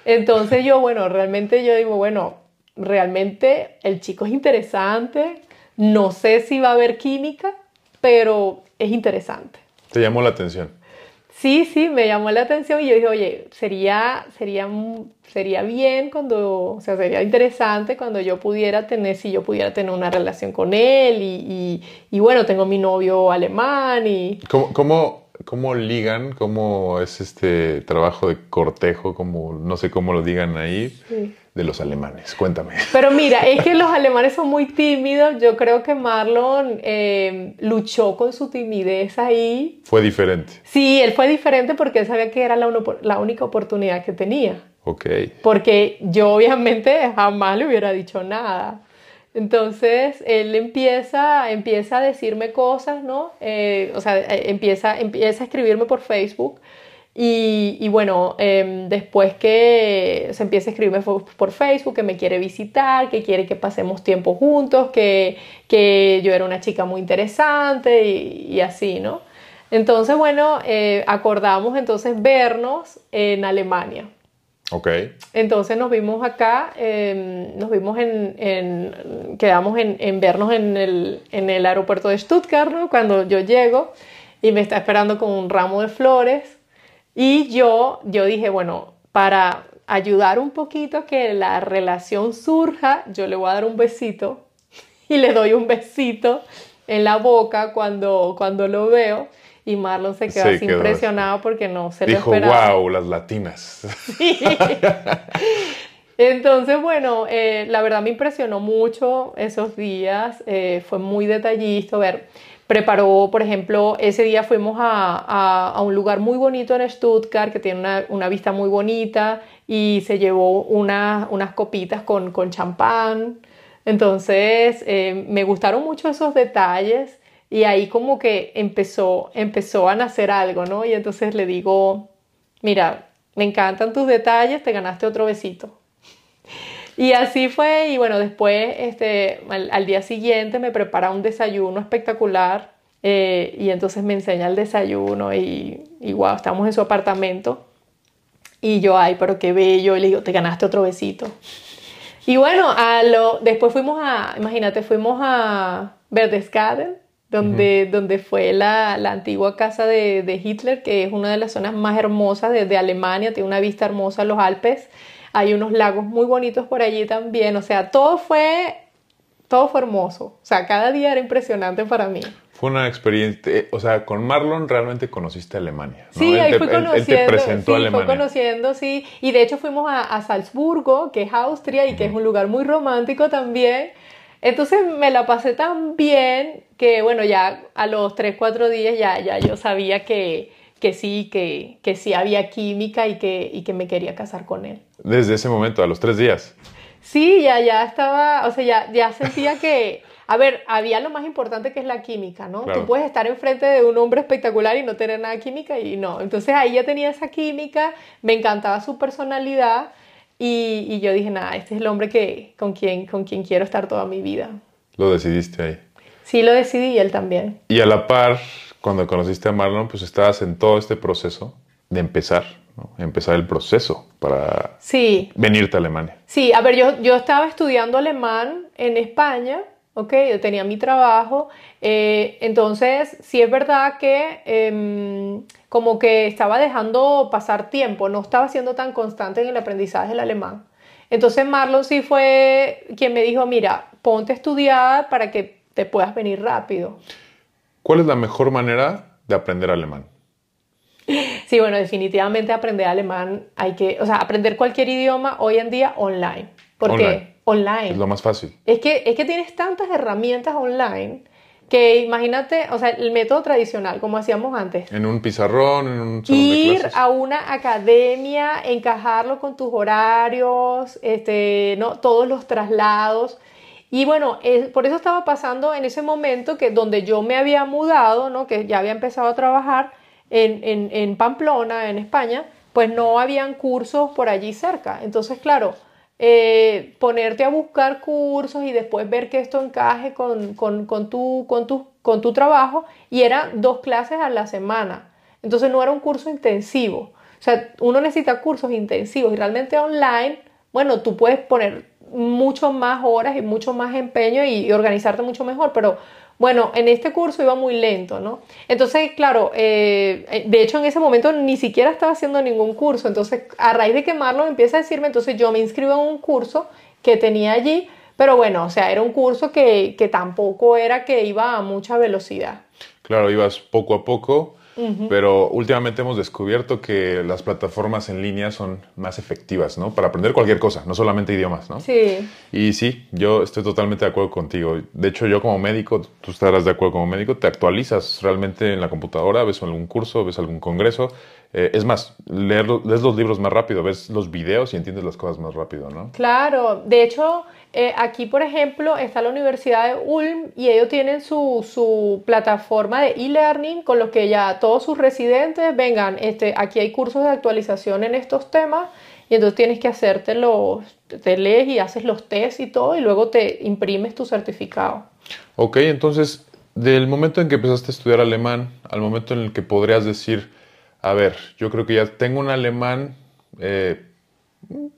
Entonces yo, bueno, realmente yo digo, bueno, realmente el chico es interesante, no sé si va a haber química, pero es interesante. ¿Te llamó la atención? Sí, sí, me llamó la atención y yo dije, oye, sería, sería, sería bien cuando, o sea, sería interesante cuando yo pudiera tener, si yo pudiera tener una relación con él y, y, bueno, tengo mi novio alemán y... ¿Cómo, cómo ¿Cómo ligan? ¿Cómo es este trabajo de cortejo? Como, no sé cómo lo digan ahí, de los alemanes. Cuéntame. Pero mira, es que los alemanes son muy tímidos. Yo creo que Marlon eh, luchó con su timidez ahí. Fue diferente. Sí, él fue diferente porque él sabía que era la, la única oportunidad que tenía. Ok. Porque yo obviamente jamás le hubiera dicho nada. Entonces él empieza, empieza a decirme cosas, ¿no? Eh, o sea, eh, empieza, empieza a escribirme por Facebook y, bueno, em, después que se empieza a escribirme por, Facebook, que me quiere visitar, que quiere que pasemos tiempo juntos, que, que yo era una chica muy interesante y, así, ¿no? Entonces, bueno, eh, acordamos entonces vernos en Alemania. Ok. Entonces nos vimos acá, em, nos vimos en, en quedamos en, en, vernos en el, en el aeropuerto de Stuttgart, ¿no? Cuando yo llego y me está esperando con un ramo de flores y yo, yo dije, bueno, para ayudar un poquito a que la relación surja, yo le voy a dar un besito y le doy un besito en la boca cuando, cuando lo veo. Y Marlon se quedó así impresionado porque no se Dijo, lo esperaba. wow, las latinas. (laughs) Sí. Entonces, bueno, eh, la verdad me impresionó mucho esos días. Eh, fue muy detallista. A ver, preparó, por ejemplo, ese día fuimos a, a, a un lugar muy bonito en Stuttgart que tiene una, una vista muy bonita y se llevó una, unas copitas con, con champán. Entonces, eh, me gustaron mucho esos detalles y ahí como que empezó, empezó a nacer algo, ¿no? Y entonces le digo, mira, me encantan tus detalles, te ganaste otro besito. Y así fue, y bueno, después, este, al, día siguiente me prepara un desayuno espectacular eh, y entonces me enseña el desayuno y, y wow, estamos en su apartamento. Y yo, ay, pero qué bello, y le digo, te ganaste otro besito. Y bueno, a lo, después fuimos a, imagínate, fuimos a Berchtesgaden, donde, uh -huh. donde fue la, la antigua casa de, de, Hitler, que es una de las zonas más hermosas de, de, Alemania, tiene una vista hermosa a los Alpes, hay unos lagos muy bonitos por allí también, o sea, todo fue, todo fue hermoso, o sea, cada día era impresionante para mí. Fue una experiencia, eh, o sea, con Marlon realmente conociste Alemania. ¿no? Sí, él ahí te, fui él- él conociendo. te presentó sí, Alemania. fue conociendo, sí. Y de hecho fuimos a, a Salzburgo, que es Austria y que es un lugar muy romántico también. Entonces me la pasé tan bien que, bueno, ya a los 3, 4 días ya, ya yo sabía que, que sí, que, que sí había química y que, y que me quería casar con él. Desde ese momento, a los tres días. Sí, ya, ya estaba, o sea, ya, ya sentía que, a ver, había lo más importante que es la química, ¿no? Claro. Tú puedes estar enfrente de un hombre espectacular y no tener nada de química y no. Entonces ahí ya tenía esa química, me encantaba su personalidad y, y yo dije, nada, este es el hombre que, con, quien, con quien quiero estar toda mi vida. Lo decidiste ahí. Sí, lo decidí y él también. Y a la par, cuando conociste a Marlon, pues estabas en todo este proceso de empezar, ¿no? Empezar el proceso para Sí, venirte a Alemania. Sí, a ver, yo, yo estaba estudiando alemán en España, ¿ok? Yo tenía mi trabajo, eh, entonces sí es verdad que em, como que estaba dejando pasar tiempo, no estaba siendo tan constante en el aprendizaje del alemán. Entonces Marlon sí fue quien me dijo, mira, ponte a estudiar para que te puedas venir rápido. ¿Cuál es la mejor manera de aprender alemán? Sí, bueno, definitivamente aprender alemán hay que, o sea, aprender cualquier idioma hoy en día online. ¿Por Online. Es lo más fácil. Es que, es que tienes tantas herramientas online que imagínate, o sea, el método tradicional, como hacíamos antes. En un pizarrón, en un salón de Ir clases. a una academia, encajarlo con tus horarios, este, ¿no? todos los traslados. Y bueno, es- por eso estaba pasando en ese momento que donde yo me había mudado, ¿no? que ya había empezado a trabajar en, en, en Pamplona, en España, pues no habían cursos por allí cerca. Entonces, claro, eh, ponerte a buscar cursos y después ver que esto encaje con, con, tu, con, con tu trabajo y eran dos clases a la semana. Entonces no era un curso intensivo. O sea, uno necesita cursos intensivos y realmente online, bueno, tú puedes poner mucho más horas y mucho más empeño y organizarte mucho mejor, pero bueno, en este curso iba muy lento, ¿no? Entonces, claro, eh, eh, de hecho en ese momento ni siquiera estaba haciendo ningún curso, entonces a raíz de que Marlon empieza a decirme, entonces yo me inscribo en un curso que tenía allí, pero bueno, o sea, era un curso que, que tampoco era que iba a mucha velocidad. Claro, ibas poco a poco, pero últimamente hemos descubierto que las plataformas en línea son más efectivas, ¿no? Para aprender cualquier cosa, no solamente idiomas, ¿no? Sí. Y sí, yo estoy totalmente de acuerdo contigo. De hecho, yo como médico, tú estarás de acuerdo como médico, te actualizas realmente en la computadora, ves algún curso, ves algún congreso. Eh, es más, leer, lees los libros más rápido, ves los videos y entiendes las cosas más rápido, ¿no? Claro, de hecho, eh, aquí por ejemplo está la Universidad de Ulm y ellos tienen su, su plataforma de e-learning con los que ya todos sus residentes vengan, este, aquí hay cursos de actualización en estos temas y entonces tienes que hacerte los, te lees y haces los test y todo y luego te imprimes tu certificado. Ok, entonces, del momento en que empezaste a estudiar alemán al momento en el que podrías decir, a ver, yo creo que ya tengo un alemán eh,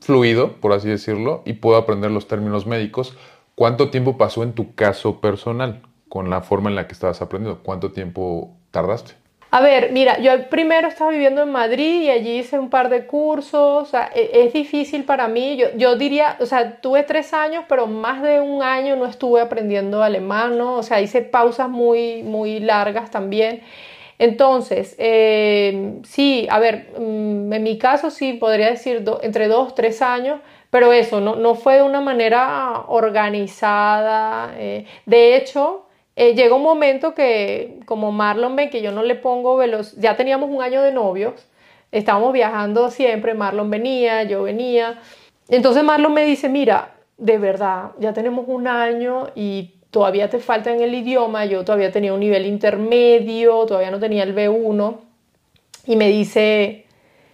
fluido, por así decirlo, y puedo aprender los términos médicos. ¿Cuánto tiempo pasó en tu caso personal con la forma en la que estabas aprendiendo? ¿Cuánto tiempo tardaste? A ver, mira, yo primero estaba viviendo en Madrid y allí hice un par de cursos, o sea, e, es, difícil para mí, yo, yo, diría, o sea, tuve tres años, pero más de un año no estuve aprendiendo alemán, ¿no? O sea, hice pausas muy, muy largas también. Entonces, eh, sí, a ver, mm, en mi caso sí, podría decir entre dos, tres años, pero eso, no, no fue de una manera organizada. Eh, de hecho, eh, llega un momento que, como Marlon ve que yo no le pongo velocidad, ya teníamos un año de novios, estábamos viajando siempre, Marlon venía, yo venía. Entonces Marlon me dice, mira, de verdad, ya tenemos un año y todavía te falta en el idioma, yo todavía tenía un nivel intermedio, todavía no tenía el B1, y me dice,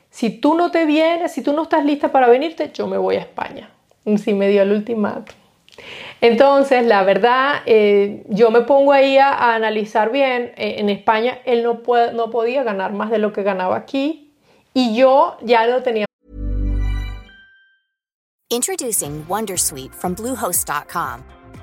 si tú no te vienes, si tú no estás lista para venirte, yo me voy a España. Sí me dio el ultimátum. Entonces, la verdad, eh, yo me pongo ahí a, analizar bien. Eh, en España él no, no podía ganar más de lo que ganaba aquí y yo ya lo tenía. Introducing Wondersuite from Bluehost.com.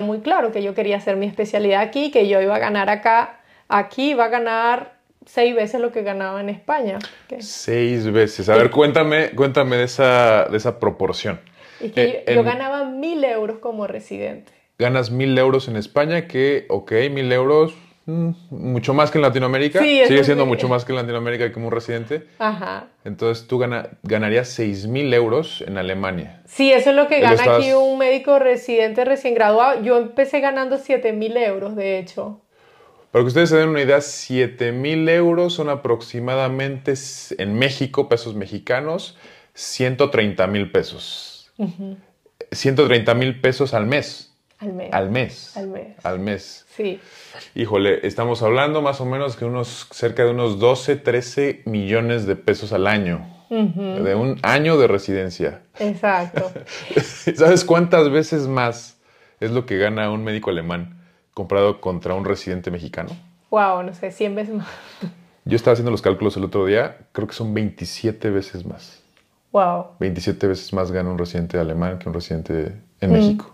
Muy claro que yo quería hacer mi especialidad aquí, que yo iba a ganar acá, aquí iba a ganar seis veces lo que ganaba en España. Seis veces. A ver, cuéntame, cuéntame de esa, de esa proporción. Y que yo, ganaba mil euros como residente. Ganas mil euros en España, que, ok, mil euros, mucho más que en Latinoamérica. Sí, Sigue siendo mucho más que en Latinoamérica como un residente. Ajá. Entonces tú gana, ganarías seis mil euros en Alemania. Sí, eso es lo que gana aquí un médico residente recién graduado. Yo empecé ganando siete mil euros, de hecho. Para que ustedes se den una idea, 7 mil euros son aproximadamente en México, pesos mexicanos, 130 mil pesos. 130 mil pesos al mes. Al mes. Al mes. Al mes. Al mes. Sí. Híjole, estamos hablando más o menos que unos cerca de unos 12, 13 millones de pesos al año. De un año de residencia. Exacto. (laughs) ¿Sabes cuántas veces más es lo que gana un médico alemán comprado contra un residente mexicano? Wow, no sé, 100 veces más. Yo estaba haciendo los cálculos el otro día, creo que son 27 veces más. Wow. 27 veces más gana un residente alemán que un residente en México.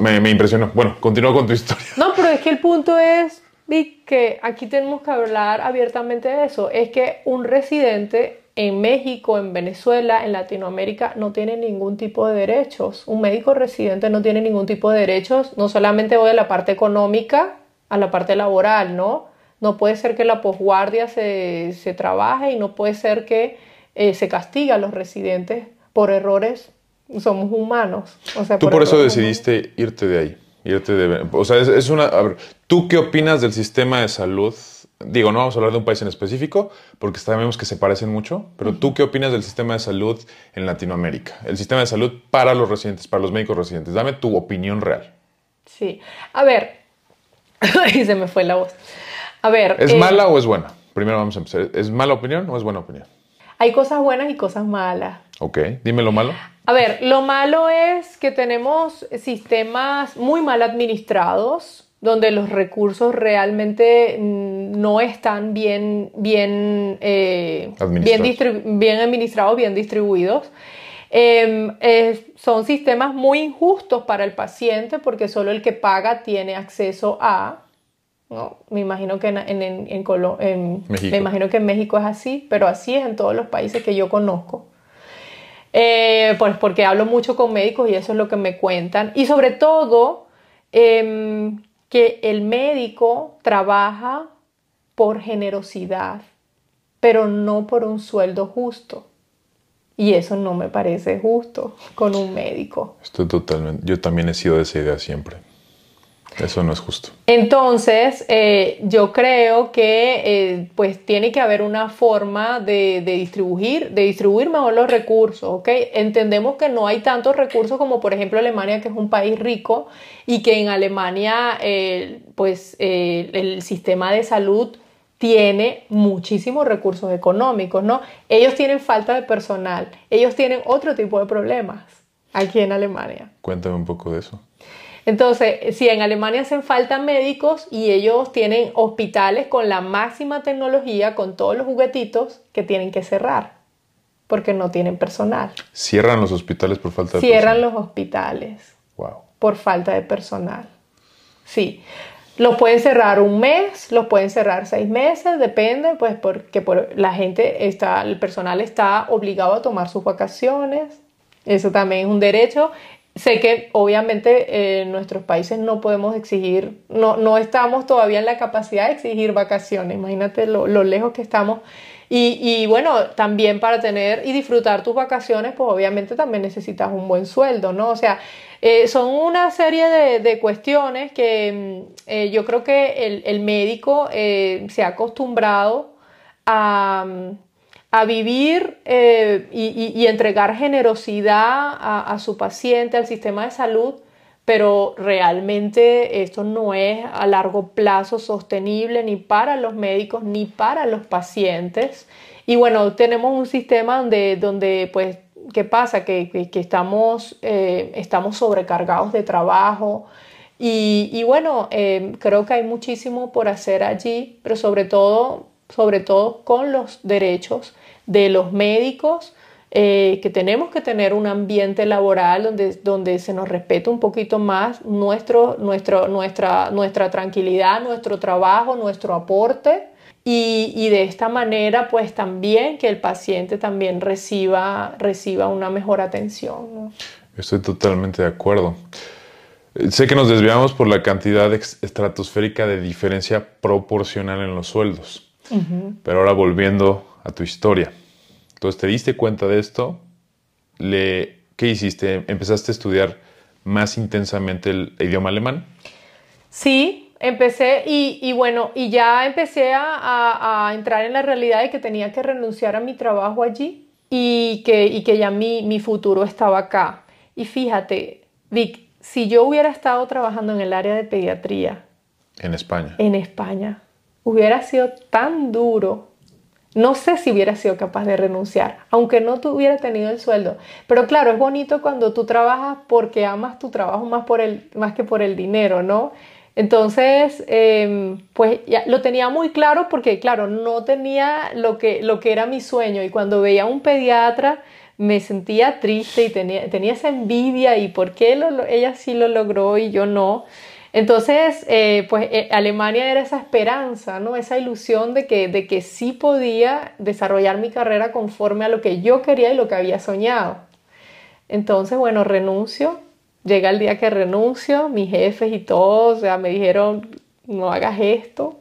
Me, impresionó. Bueno, continúa con tu historia. No, pero es que el punto es, Vic, que aquí tenemos que hablar abiertamente de eso. Es que un residente en México, en Venezuela, en Latinoamérica, no tiene ningún tipo de derechos. Un médico residente no tiene ningún tipo de derechos. No solamente voy a la parte económica, a la parte laboral, ¿no? No puede ser que la posguardia se, se trabaje y no puede ser que eh, se castiga a los residentes por errores, somos humanos. Tú por, eso decidiste irte de ahí, irte de... O sea, es, una... A ver, ¿tú qué opinas del sistema de salud? Digo, no vamos a hablar de un país en específico, porque sabemos que se parecen mucho, pero ¿tú qué opinas del sistema de salud en Latinoamérica? El sistema de salud para los residentes, para los médicos residentes. Dame tu opinión real. Sí. A ver, (laughs) y se me fue la voz. A ver. ¿Es eh, mala o es buena? Primero vamos a empezar. ¿Es mala opinión o es buena opinión? Hay cosas buenas y cosas malas. Ok, dime lo malo. A ver, lo malo es que tenemos sistemas muy mal administrados, donde los recursos realmente mm, no están bien, bien, eh, bien, bien, administrados, bien distribuidos. Em, son sistemas muy injustos para el paciente porque solo el que paga tiene acceso a ¿no? Me imagino que en, en, en, me imagino que en México es así, pero así es en todos los países que yo conozco. Eh, pues porque hablo mucho con médicos y eso es lo que me cuentan. Y sobre todo, em, que el médico trabaja por generosidad, pero no por un sueldo justo. Y eso no me parece justo con un médico. Estoy totalmente. Yo también he sido de esa idea siempre. Eso no es justo. Entonces, eh, yo creo que eh, pues tiene que haber una forma de, distribuir, de distribuir mejor los recursos, ¿ok? Entendemos que no hay tantos recursos como por ejemplo Alemania, que es un país rico, y que en Alemania eh, pues el sistema de salud tiene muchísimos recursos económicos, ¿no? Ellos tienen falta de personal, ellos tienen otro tipo de problemas aquí en Alemania. Cuéntame un poco de eso. Entonces, si en Alemania hacen falta médicos y ellos tienen hospitales con la máxima tecnología, con todos los juguetitos que tienen que cerrar, porque no tienen personal. ¿Cierran los hospitales por falta de personal? Cierran los hospitales. Wow. Por falta de personal. Sí. Los pueden cerrar un mes, los pueden cerrar seis meses, depende, pues porque por, la gente está, el personal está obligado a tomar sus vacaciones. Eso también es un derecho. Sé que obviamente eh, en nuestros países no podemos exigir, no, no estamos todavía en la capacidad de exigir vacaciones, imagínate lo, lejos que estamos. Y, y, bueno, también para tener y disfrutar tus vacaciones, pues obviamente también necesitas un buen sueldo, ¿no? O sea, eh, son una serie de, de cuestiones que mm, eh, yo creo que el, el médico se ha acostumbrado a mm, a vivir eh, y, entregar generosidad a, su paciente, al sistema de salud, pero realmente esto no es a largo plazo sostenible ni para los médicos ni para los pacientes. Y bueno, tenemos un sistema donde, donde pues, ¿qué pasa? Que, estamos, eh, estamos sobrecargados de trabajo. Y, bueno, eh, creo que hay muchísimo por hacer allí, pero sobre todo, sobre todo con los derechos de los médicos, eh, que tenemos que tener un ambiente laboral donde, donde se nos respete un poquito más nuestro, nuestro, nuestra, nuestra tranquilidad, nuestro trabajo, nuestro aporte. Y, de esta manera, pues también que el paciente también reciba, reciba una mejor atención. Estoy totalmente de acuerdo. Sé que nos desviamos por la cantidad estratosférica de diferencia proporcional en los sueldos. Pero ahora volviendo a tu historia. Entonces, ¿te diste cuenta de esto? Le, ¿Qué hiciste? ¿Empezaste a estudiar más intensamente el idioma alemán? Sí, empecé y, bueno, y ya empecé a, entrar en la realidad de que tenía que renunciar a mi trabajo allí y que, y que ya mi, mi futuro estaba acá. Y fíjate, Vic, si yo hubiera estado trabajando en el área de pediatría. En España. En España. Hubiera sido tan duro no sé si hubiera sido capaz de renunciar, aunque no tuviera tenido el sueldo. Pero claro, es bonito cuando tú trabajas porque amas tu trabajo más, por el, más que por el dinero, ¿no? Entonces, em, pues ya lo tenía muy claro porque, claro, no tenía lo que, lo que era mi sueño. Y cuando veía a un pediatra, me sentía triste y tenía, tenía esa envidia y por qué ella sí lo logró y yo no. Entonces, eh, pues eh, Alemania era esa esperanza, ¿no? Esa ilusión de que, de que sí podía desarrollar mi carrera conforme a lo que yo quería y lo que había soñado. Entonces, bueno, renuncio. Llega el día que renuncio, mis jefes y todos, me dijeron, no hagas esto.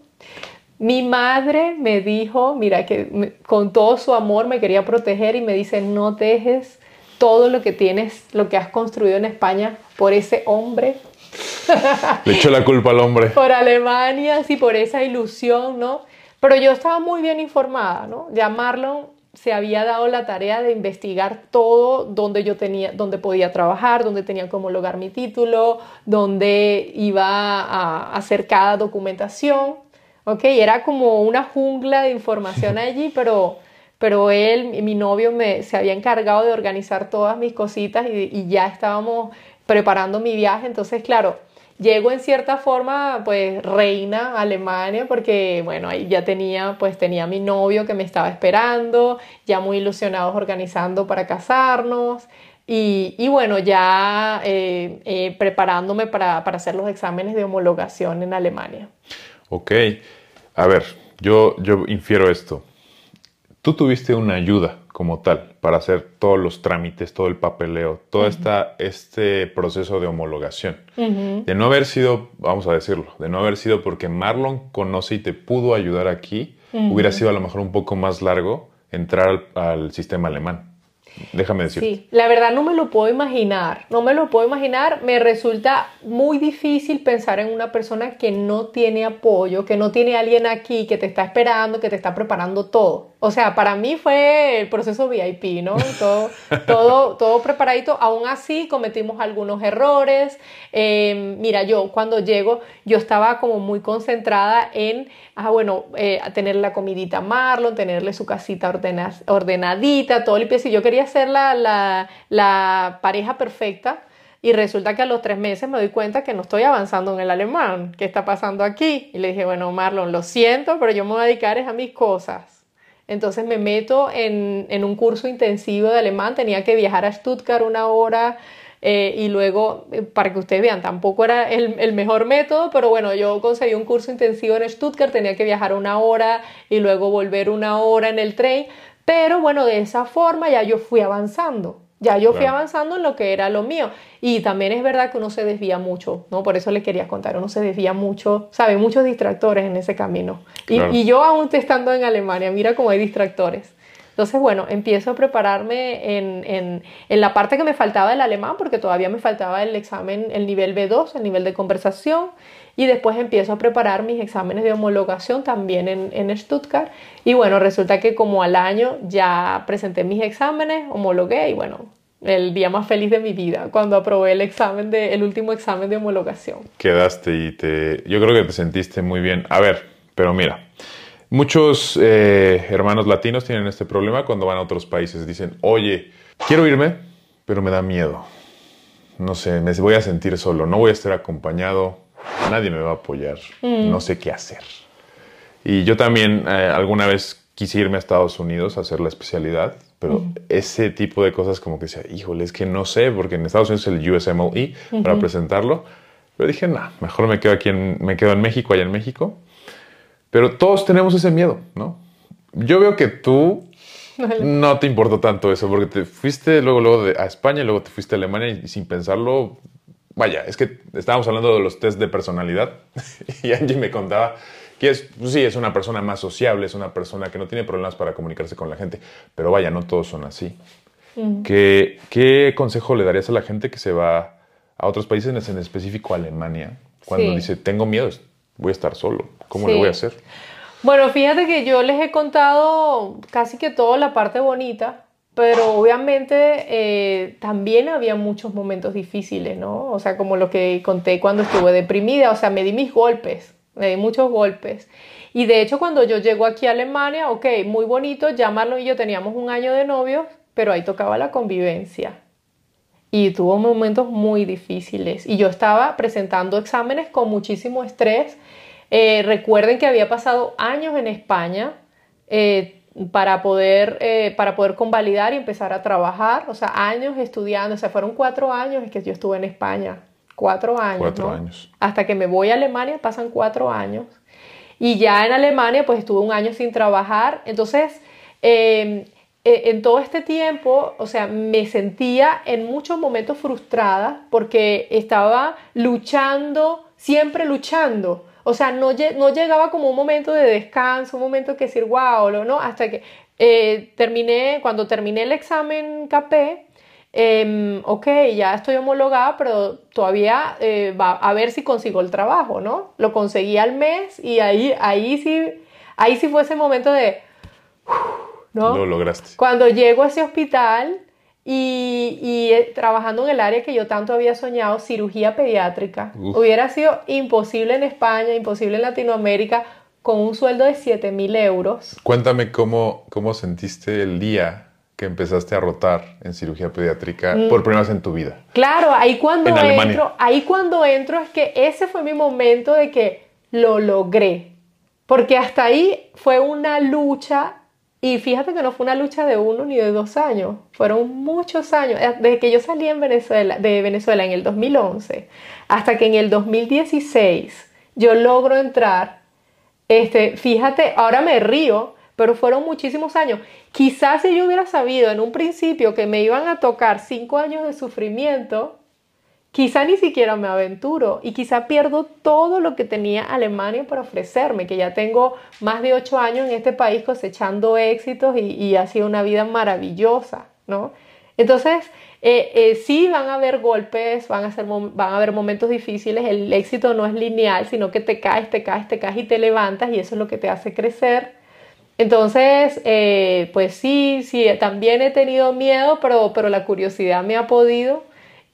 Mi madre me dijo, mira, que con todo su amor me quería proteger y me dice, no dejes todo lo que tienes, lo que has construido en España por ese hombre Le echó la culpa al hombre. Por Alemania, sí, por esa ilusión, ¿no? Pero yo estaba muy bien informada, ¿no? Ya Marlon se había dado la tarea de investigar todo donde yo tenía, donde podía trabajar, donde tenía que homologar mi título, donde iba a hacer cada documentación, ¿ok? Era como una jungla de información (laughs) allí, pero, pero él, mi novio, me, se había encargado de organizar todas mis cositas y, y ya estábamos preparando mi viaje, entonces, claro, llego en cierta forma pues reina a Alemania porque bueno ahí ya tenía pues tenía mi novio que me estaba esperando ya muy ilusionados organizando para casarnos. Y, y bueno ya eh, eh, preparándome para, para, hacer los exámenes de homologación en Alemania. Ok. A ver yo yo infiero esto tú tuviste una ayuda como tal para hacer todos los trámites, todo el papeleo, todo este proceso de homologación. De no haber sido, vamos a decirlo, de no haber sido porque Marlon conoce y te pudo ayudar aquí, hubiera sido a lo mejor un poco más largo entrar al, sistema alemán. déjame decirte. Sí, la verdad no me lo puedo imaginar, no me lo puedo imaginar, me resulta muy difícil pensar en una persona que no tiene apoyo, que no tiene alguien aquí que te está esperando, que te está preparando todo. O sea, para mí fue el proceso VIP, ¿no? Todo, todo, todo preparadito. Aún así cometimos algunos errores. Em, mira, yo cuando llego, yo estaba como muy concentrada en, ah, bueno, eh, tener la comidita Marlon, tenerle su casita ordenadita, todo limpio. Y yo quería ser la, la, la pareja perfecta. Y resulta que a los tres meses me doy cuenta que no estoy avanzando en el alemán. ¿Qué está pasando aquí? Y le dije, bueno, Marlon, lo siento, pero yo me voy a dedicar a mis cosas entonces me meto en, un curso intensivo de alemán, tenía que viajar a Stuttgart una hora eh, y luego, eh, para que ustedes vean, tampoco era el, mejor método, pero bueno, yo conseguí un curso intensivo en Stuttgart, tenía que viajar una hora y luego volver una hora en el tren, pero bueno, de esa forma ya yo fui avanzando. Ya yo fui avanzando en lo que era lo mío. Y también es verdad que uno se desvía mucho, ¿no? Por eso les quería contar, uno se desvía mucho, ¿sabe? Muchos distractores en ese camino. Y, yo aún estando en Alemania, mira cómo hay distractores. Entonces, bueno, empiezo a prepararme en, en, en, la parte que me faltaba del alemán, porque todavía me faltaba el examen, el nivel B2, el nivel de conversación, y después empiezo a preparar mis exámenes de homologación también en, en Stuttgart. Y bueno, resulta que como al año ya presenté mis exámenes, homologué y bueno, el día más feliz de mi vida cuando aprobé el examen de el último examen de homologación. Quedaste y te yo creo que te sentiste muy bien. A ver, pero mira, Muchos eh, hermanos latinos tienen este problema cuando van a otros países. Dicen, oye, quiero irme, pero me da miedo. No sé, me voy a sentir solo, no voy a estar acompañado, nadie me va a apoyar, mm. no sé qué hacer. Y yo también eh, alguna vez quise irme a Estados Unidos a hacer la especialidad, pero mm. ese tipo de cosas como que decía, híjole, es que no sé, porque en Estados Unidos es el USMLE para presentarlo. Pero dije, no, mejor me quedo aquí, en, me quedo en México, allá en México pero todos tenemos ese miedo, ¿no? Yo veo que tú no te importó tanto eso, porque te fuiste luego, luego a España y luego te fuiste a Alemania y, sin pensarlo, vaya, es que estábamos hablando de los test de personalidad (laughs) y Angie me contaba que es, pues sí, es una persona más sociable, es una persona que no tiene problemas para comunicarse con la gente, pero vaya, no todos son así. Mm. ¿Qué, ¿Qué, consejo le darías a la gente que se va a otros países, en específico a Alemania, cuando dice, tengo miedo, voy a estar solo. ¿Cómo le voy a hacer? Bueno, fíjate que yo les he contado casi que toda la parte bonita, pero obviamente eh, también había muchos momentos difíciles, ¿no? O sea, como lo que conté cuando estuve deprimida, o sea, me di mis golpes, me di muchos golpes. Y de hecho, cuando yo llego aquí a Alemania, ok, muy bonito, ya Marlon y yo teníamos un año de novios, pero ahí tocaba la convivencia. Y tuvo momentos muy difíciles. Y yo estaba presentando exámenes con muchísimo estrés eh, recuerden que había pasado años en España eh, para, poder, eh, para poder convalidar y empezar a trabajar, o sea, años estudiando, o sea, fueron cuatro años es que yo estuve en España, cuatro años. Cuatro años. Hasta que me voy a Alemania pasan cuatro años. Y ya en Alemania pues estuve un año sin trabajar, entonces... Em, en todo este tiempo, o sea, me sentía en muchos momentos frustrada porque estaba luchando, siempre luchando o sea, no, no llegaba como un momento de descanso, un momento que decir, wow, ¿no? Hasta que eh, terminé, cuando terminé el examen KP, em, ok, ya estoy homologada, pero todavía eh, va a ver si consigo el trabajo, ¿no? Lo conseguí al mes y ahí, ahí, sí, ahí sí fue ese momento de, ¿no? Lo lograste. Cuando llego a ese hospital, y, eh, trabajando en el área que yo tanto había soñado, cirugía pediátrica. Hubiera sido imposible en España, imposible en Latinoamérica, con un sueldo de 7 mil euros. Cuéntame cómo, cómo sentiste el día que empezaste a rotar en cirugía pediátrica mm. por primera vez en tu vida. Claro, ahí cuando entro, ahí cuando entro es que ese fue mi momento de que lo logré. Porque hasta ahí fue una lucha y fíjate que no fue una lucha de uno ni de dos años, fueron muchos años, eh, desde que yo salí en Venezuela, de Venezuela en el 2011 hasta que en el 2016 yo logro entrar, este, fíjate, ahora me río, pero fueron muchísimos años. Quizás si yo hubiera sabido en un principio que me iban a tocar cinco años de sufrimiento, quizá ni siquiera me aventuro y quizá pierdo todo lo que tenía Alemania para ofrecerme, que ya tengo más de ocho años en este país cosechando éxitos y, ha sido una vida maravillosa. ¿no? Entonces, eh, eh, sí van a haber golpes, van a, ser, van a haber momentos difíciles, el éxito no es lineal, sino que te caes, te caes, te caes y te levantas y eso es lo que te hace crecer. Entonces, eh, pues sí, sí, también he tenido miedo, pero, pero la curiosidad me ha podido.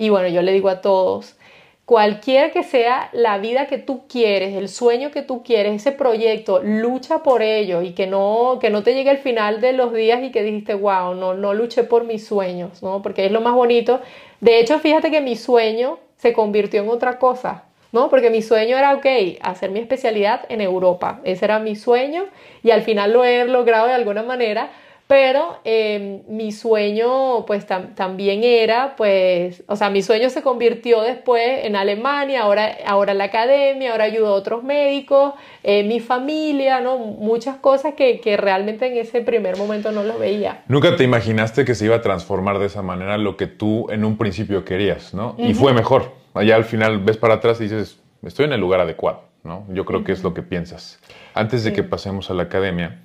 Y bueno, yo le digo a todos, cualquier que sea la vida que tú quieres, el sueño que tú quieres, ese proyecto, lucha por ello y que no, que no te llegue el final de los días y que dijiste, wow, no, no luché por mis sueños, ¿no? Porque es lo más bonito. De hecho, fíjate que mi sueño se convirtió en otra cosa. ¿no? Porque mi sueño era, ok, hacer mi especialidad en Europa. Ese era mi sueño y al final lo he logrado de alguna manera, pero em, mi sueño pues también era, pues, o sea, mi sueño se convirtió después en Alemania, ahora, ahora la academia, ahora ayudo a otros médicos, eh, mi familia, ¿no? Muchas cosas que, que realmente en ese primer momento no lo veía. Nunca te imaginaste que se iba a transformar de esa manera lo que tú en un principio querías, ¿no? Y fue mejor allá al final ves para atrás y dices, estoy en el lugar adecuado, ¿no? Yo creo que es lo que piensas. Antes de que pasemos a la academia,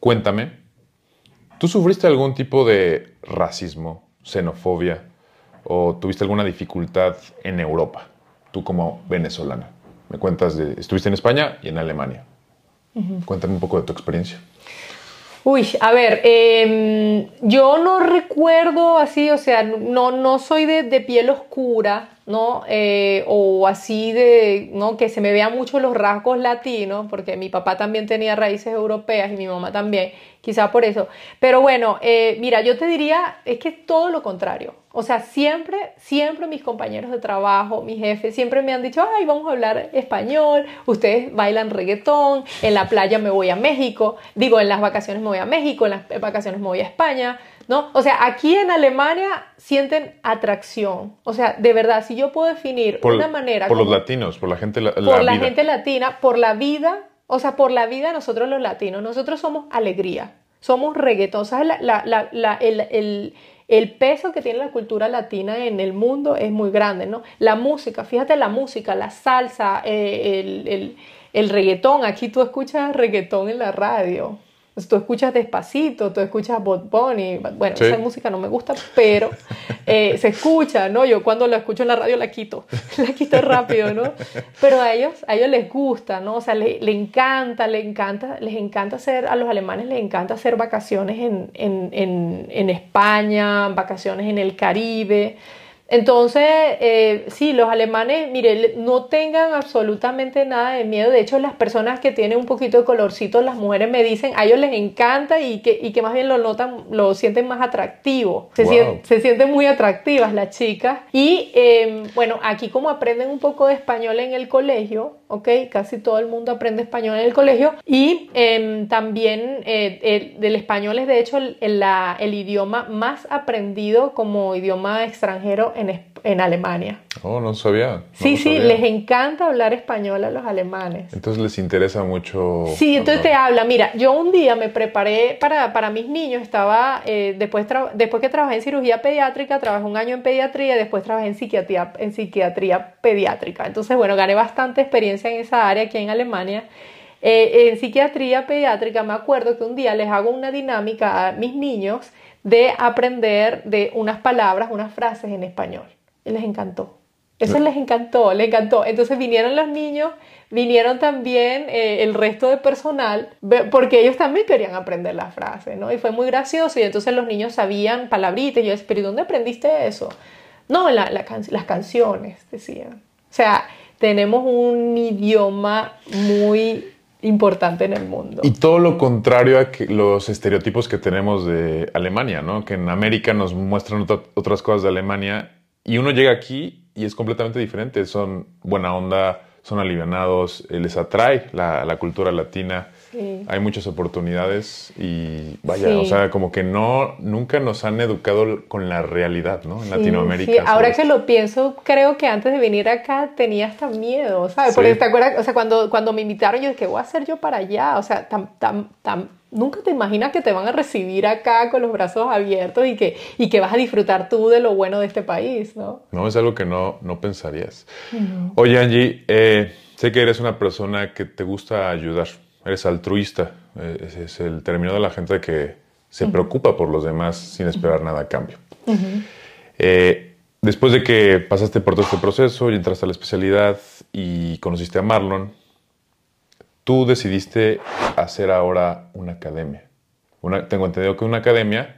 cuéntame, ¿tú sufriste algún tipo de racismo, xenofobia o tuviste alguna dificultad en Europa, tú como venezolana? Me cuentas de, estuviste en España y en Alemania. Cuéntame un poco de tu experiencia. Uy, a ver, em, yo no recuerdo así, o sea, no, no soy de, de piel oscura, ¿no? Eh, o así de, ¿no? Que se me vean mucho los rasgos latinos, porque mi papá también tenía raíces europeas y mi mamá también, quizá por eso. Pero bueno, eh, mira, yo te diría, es que es todo lo contrario. O sea, siempre, siempre mis compañeros de trabajo, mis jefes, siempre me han dicho, ay, vamos a hablar español, ustedes bailan reggaetón, en la playa me voy a México, digo, en las vacaciones me voy a México, en las vacaciones me voy a España, ¿no? O sea, aquí en Alemania sienten atracción. O sea, de verdad, si yo puedo definir una manera... Por los latinos, por la gente la, Por la gente latina, por la vida, o sea, por la vida nosotros los latinos, nosotros somos alegría, somos reggaetón. ¿Sabes? el, el, peso que tiene la cultura latina en el mundo es muy grande, ¿no? La música, fíjate la música, la salsa, eh, el, el reggaetón, aquí tú escuchas reggaetón en la radio. Tú escuchas Despacito, tú escuchas Bot Bunny, bueno, esa música no me gusta, pero eh, se escucha, ¿no? Yo cuando la escucho en la radio la quito, (laughs) la quito rápido, ¿no? Pero a ellos, a ellos les gusta, ¿no? O sea, le, le encanta, le encanta, les encanta hacer, a los alemanes les encanta hacer vacaciones en, en, en, en España, vacaciones en el Caribe. Entonces, eh, sí, los alemanes, mire, no tengan absolutamente nada de miedo. De hecho, las personas que tienen un poquito de colorcito, las mujeres me dicen, a ellos les encanta y que, y que más bien lo notan, lo sienten más atractivo. Se, sienten, muy atractivas las chicas. Y em, bueno, aquí como aprenden un poco de español en el colegio, ¿ok? Casi todo el mundo aprende español en el colegio. Y em, también eh, el, español es de hecho el, el idioma más aprendido como idioma extranjero en, Alemania. Oh, no sabía. sí, sí, les encanta hablar español a los alemanes. Entonces les interesa mucho. Sí, entonces te habla. Mira, yo un día me preparé para, para mis niños, estaba, eh, después, después que trabajé en cirugía pediátrica, trabajé un año en pediatría, después trabajé en psiquiatría, en psiquiatría pediátrica. Entonces, bueno, gané bastante experiencia en esa área aquí en Alemania. Eh, en psiquiatría pediátrica me acuerdo que un día les hago una dinámica a mis niños de aprender de unas palabras, unas frases en español. Y les encantó. Eso les encantó, les encantó. Entonces vinieron los niños, vinieron también eh, el resto de personal, porque ellos también querían aprender las frases, ¿no? Y fue muy gracioso. Y entonces los niños sabían palabritas. Y yo decía, pero ¿dónde aprendiste eso? No, la, las canciones, decían. O sea, tenemos un idioma muy importante en el mundo. Y todo lo contrario a que los estereotipos que tenemos de Alemania, ¿no? Que en América nos muestran otras cosas de Alemania y uno llega aquí y es completamente diferente. Son buena onda, son alivianados, eh, les atrae la, la cultura latina. Hay muchas oportunidades y vaya, o sea, como que no, nunca nos han educado con la realidad, ¿no? En Latinoamérica. Sí, ahora que lo pienso, creo que antes de venir acá tenía hasta miedo, ¿sabes? Porque te acuerdas, o sea, cuando, cuando me invitaron, yo dije, ¿qué voy a hacer yo para allá? O sea, tan, tan, tan, nunca te imaginas que te van a recibir acá con los brazos abiertos y que, y que vas a disfrutar tú de lo bueno de este país, ¿no? No, es algo que no, no pensarías. Oye, Angie, eh, sé que eres una persona que te gusta ayudar eres altruista. Eh, ese es el término de la gente que se preocupa por los demás sin esperar nada a cambio. Eh, después de que pasaste por todo este proceso y entraste a la especialidad y conociste a Marlon, tú decidiste hacer ahora una academia. tengo entendido que una academia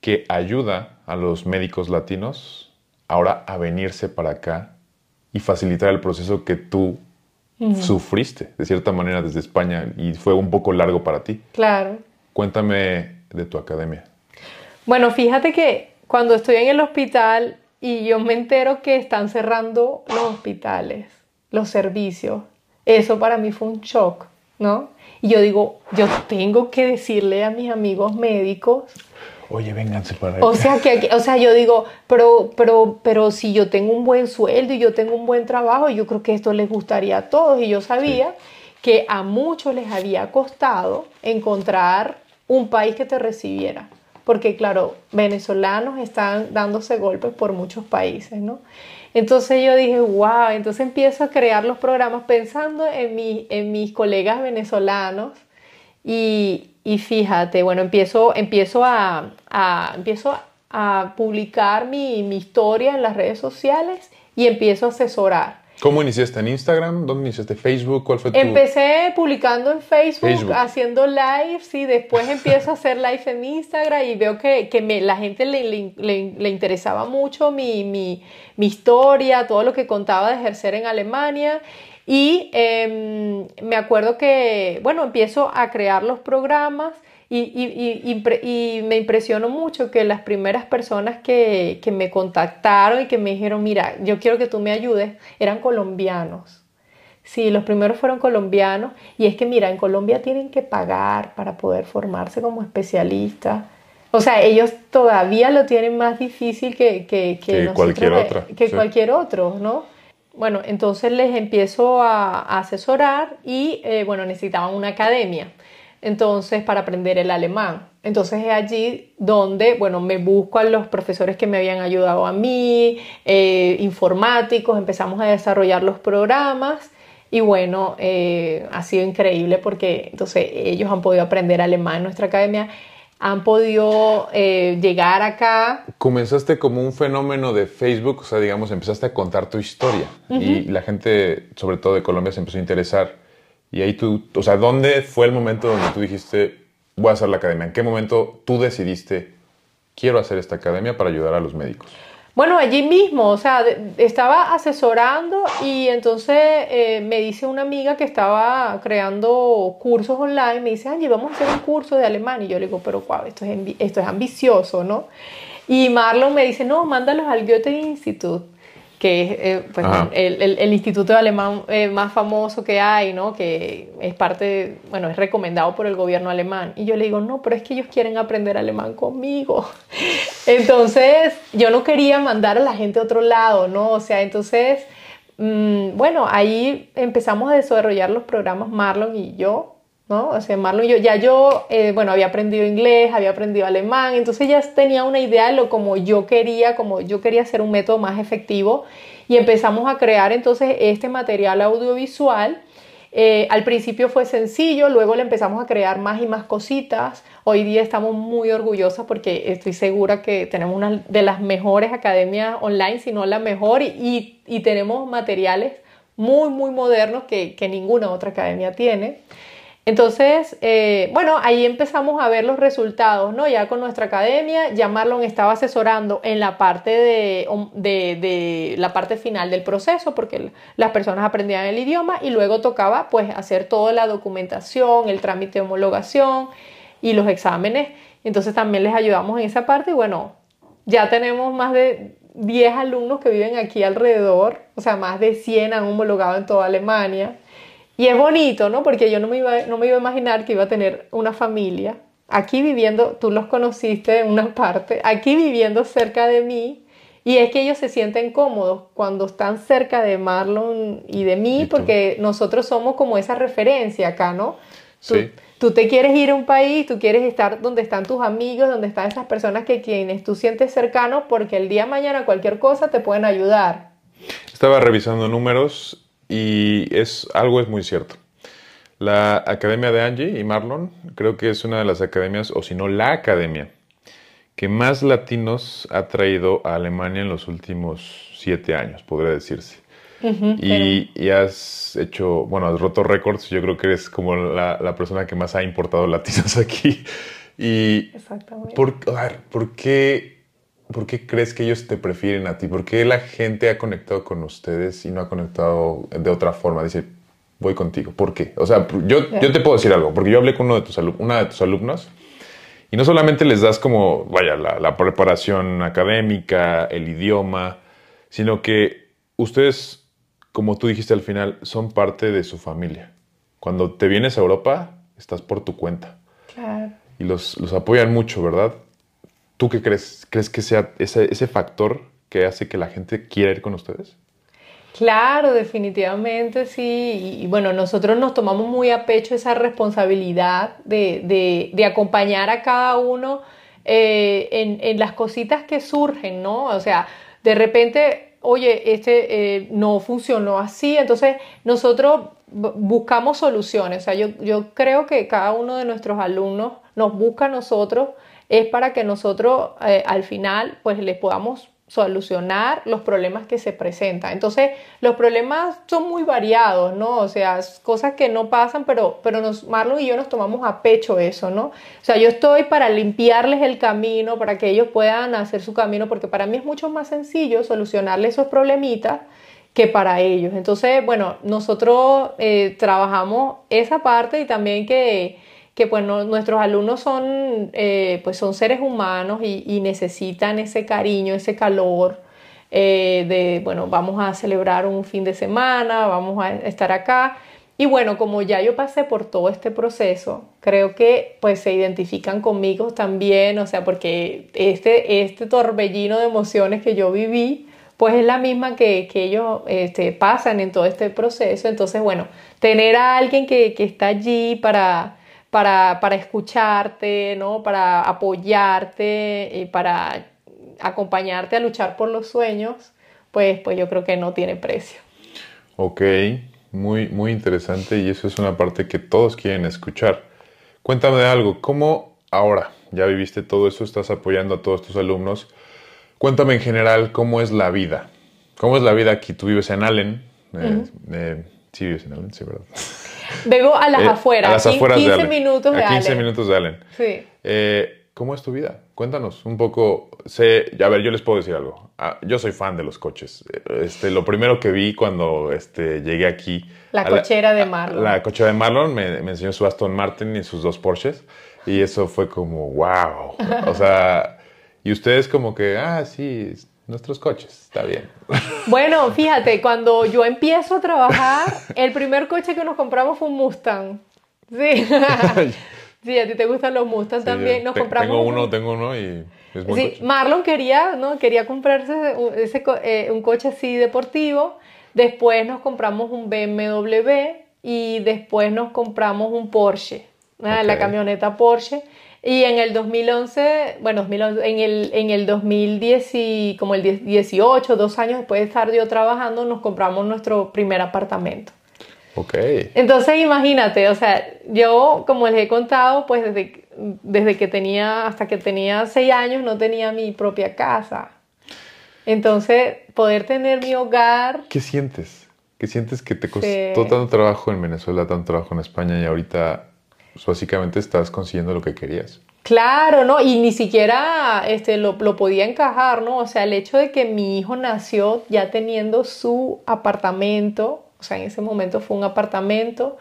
que ayuda a los médicos latinos ahora a venirse para acá y facilitar el proceso que tú sufriste de cierta manera desde España y fue un poco largo para ti. Claro. Cuéntame de tu academia. Bueno, fíjate que cuando estoy en el hospital y yo me entero que están cerrando los hospitales, los servicios, eso para mí fue un shock, ¿no? Y yo digo, yo tengo que decirle a mis amigos médicos Oye, vénganse para. O sea, que, o sea, yo digo, pero, pero, pero si yo tengo un buen sueldo y yo tengo un buen trabajo, yo creo que esto les gustaría a todos. Y yo sabía que a muchos les había costado encontrar un país que te recibiera. Porque, claro, venezolanos están dándose golpes por muchos países, ¿no? Entonces yo dije, wow, entonces empiezo a crear los programas pensando en, mi, en mis colegas venezolanos y, y fíjate, bueno, empiezo, empiezo, a, empiezo a publicar mi, mi, historia en las redes sociales y empiezo a asesorar. ¿Cómo iniciaste en Instagram? ¿Dónde iniciaste? ¿Facebook? ¿Cuál fue tu...? Empecé publicando en Facebook, haciendo lives y después (laughs) empiezo a hacer live en Instagram y veo que, que me, la gente le, le, le, interesaba mucho mi, mi, mi historia, todo lo que contaba de ejercer en Alemania y em, me acuerdo que, bueno, empiezo a crear los programas y, me impresionó mucho que las primeras personas que, que, me contactaron y que me dijeron, mira, yo quiero que tú me ayudes, eran colombianos. Sí, los primeros fueron colombianos y es que, mira, en Colombia tienen que pagar para poder formarse como especialistas. O sea, ellos todavía lo tienen más difícil que, que, cualquier otra. Que cualquier otro, ¿no? Bueno, entonces les empiezo a, asesorar y, eh, bueno, necesitaban una academia, entonces, para aprender el alemán. Entonces es allí donde, bueno, me busco a los profesores que me habían ayudado a mí, eh, informáticos, empezamos a desarrollar los programas y bueno, eh, ha sido increíble porque entonces ellos han podido aprender alemán en nuestra academia han podido eh, llegar acá. Comenzaste como un fenómeno de Facebook, o sea, digamos, empezaste a contar tu historia y la gente, sobre todo de Colombia, se empezó a interesar. Y ahí tú, o sea, ¿dónde fue el momento donde tú dijiste, voy a hacer la academia? ¿En qué momento tú decidiste, quiero hacer esta academia para ayudar a los médicos? Bueno, allí mismo, o sea, estaba asesorando y entonces eh, me dice una amiga que estaba creando cursos online, me dice, Angie, vamos a hacer un curso de alemán. Y yo le digo, pero wow, esto es, esto es ambicioso, ¿no? Y Marlon me dice, no, mándalos al Goethe Institute que es eh, pues, el, el, instituto de alemán eh, más famoso que hay, ¿no? que es parte, bueno, es recomendado por el gobierno alemán. Y yo le digo, no, pero es que ellos quieren aprender alemán conmigo. (laughs) entonces, yo no quería mandar a la gente a otro lado, ¿no? O sea, entonces, mm, bueno, ahí empezamos a desarrollar los programas Marlon y yo. ¿No? O sea, Marlon yo, ya yo, eh, bueno, había aprendido inglés, había aprendido alemán, entonces ya tenía una idea de lo como yo quería, como yo quería hacer un método más efectivo y empezamos a crear entonces este material audiovisual. Eh, al principio fue sencillo, luego le empezamos a crear más y más cositas. Hoy día estamos muy orgullosas porque estoy segura que tenemos una de las mejores academias online, si no la mejor, y, y tenemos materiales muy, muy modernos que, que ninguna otra academia tiene. Entonces, eh, bueno, ahí empezamos a ver los resultados, ¿no? Ya con nuestra academia, ya Marlon estaba asesorando en la parte de, de, la parte final del proceso, porque las personas aprendían el idioma y luego tocaba pues hacer toda la documentación, el trámite de homologación y los exámenes. Entonces también les ayudamos en esa parte y bueno, ya tenemos más de 10 alumnos que viven aquí alrededor, o sea, más de 100 han homologado en toda Alemania. Y es bonito, ¿no? Porque yo no me, iba, no me iba a imaginar que iba a tener una familia aquí viviendo, tú los conociste en una parte, aquí viviendo cerca de mí. Y es que ellos se sienten cómodos cuando están cerca de Marlon y de mí, porque nosotros somos como esa referencia acá, ¿no? Tú, sí. tú te quieres ir a un país, tú quieres estar donde están tus amigos, donde están esas personas que quienes tú sientes cercanos, porque el día de mañana cualquier cosa te pueden ayudar. Estaba revisando números y es, algo es muy cierto. La Academia de Angie y Marlon creo que es una de las academias, o si no la academia, que más latinos ha traído a Alemania en los últimos siete años, podría decirse. y, has hecho, bueno, has roto récords. Yo creo que eres como la, persona que más ha importado latinos (laughs) aquí. Y Exactamente. Por, a ver, ¿por qué, ¿por qué crees que ellos te prefieren a ti? ¿Por qué la gente ha conectado con ustedes y no ha conectado de otra forma? Dice, voy contigo. ¿Por qué? O sea, yo, yo te puedo decir algo, porque yo hablé con uno de tus una de tus alumnos y no solamente les das como, vaya, la, preparación académica, el idioma, sino que ustedes, como tú dijiste al final, son parte de su familia. Cuando te vienes a Europa, estás por tu cuenta. Claro. Y los, los apoyan mucho, ¿verdad? ¿Tú qué crees? ¿Crees que sea ese, ese factor que hace que la gente quiera ir con ustedes? Claro, definitivamente sí. Y, bueno, nosotros nos tomamos muy a pecho esa responsabilidad de, de, acompañar a cada uno eh, en, en, las cositas que surgen, ¿no? O sea, de repente, oye, este eh, no funcionó así, entonces nosotros buscamos soluciones. O sea, yo, yo creo que cada uno de nuestros alumnos nos busca a nosotros es para que nosotros eh, al final pues les podamos solucionar los problemas que se presentan. Entonces, los problemas son muy variados, ¿no? O sea, cosas que no pasan, pero, pero nos, Marlon y yo nos tomamos a pecho eso, ¿no? O sea, yo estoy para limpiarles el camino, para que ellos puedan hacer su camino, porque para mí es mucho más sencillo solucionarles esos problemitas que para ellos. Entonces, bueno, nosotros eh, trabajamos esa parte y también que que pues nuestros alumnos son, eh, pues son seres humanos y, necesitan ese cariño, ese calor eh, de, bueno, vamos a celebrar un fin de semana, vamos a estar acá. Y bueno, como ya yo pasé por todo este proceso, creo que pues se identifican conmigo también, o sea, porque este, este torbellino de emociones que yo viví, pues es la misma que, que ellos este, pasan en todo este proceso. Entonces, bueno, tener a alguien que, que está allí para para, para escucharte, ¿no? para apoyarte y para acompañarte a luchar por los sueños, pues, pues yo creo que no tiene precio. Ok, muy, muy interesante y eso es una parte que todos quieren escuchar. Cuéntame de algo, ¿cómo ahora ya viviste todo eso, estás apoyando a todos tus alumnos? Cuéntame en general cómo es la vida. ¿Cómo es la vida aquí? Tú vives en Allen. Eh, eh, sí, vives en Allen, sí, ¿verdad? (laughs) Vengo a las eh, afueras, a las afueras 15 de minutos de a 15 minutos de Allen. Sí. Eh, ¿Cómo es tu vida? Cuéntanos un poco. Sé, a ver, yo les puedo decir algo. Ah, yo soy fan de los coches. Este, lo primero que vi cuando este, llegué aquí. La cochera de Marlon. La, cochera de Marlon me, me, enseñó su Aston Martin y sus dos Porsches. Y eso fue como, wow. O sea, y ustedes como que, ah, sí, nuestros coches, está bien. Bueno, fíjate, cuando yo empiezo a trabajar, (laughs) el primer coche que nos compramos fue un Mustang. Sí. (laughs) sí, a ti te gustan los Mustang también. Nos compramos tengo uno, tengo uno y es Sí, Marlon quería, ¿no? Quería comprarse ese, eh, un coche así deportivo. Después nos compramos un BMW y después nos compramos un Porsche, la camioneta Porsche. Y en el 2011, bueno, en el, en el 2010, y como el 18, dos años después de estar yo trabajando, nos compramos nuestro primer apartamento. Ok. Entonces imagínate, o sea, yo como les he contado, pues desde, desde que tenía, hasta que tenía seis años no tenía mi propia casa. Entonces, poder tener mi hogar... ¿Qué sientes? ¿Qué sientes que te costó tanto trabajo en Venezuela, tanto trabajo en España y ahorita pues, básicamente estás consiguiendo lo que querías. Claro, ¿no? Y ni siquiera este, lo, lo, podía encajar, ¿no? O sea, el hecho de que mi hijo nació ya teniendo su apartamento, o sea, en ese momento fue un apartamento.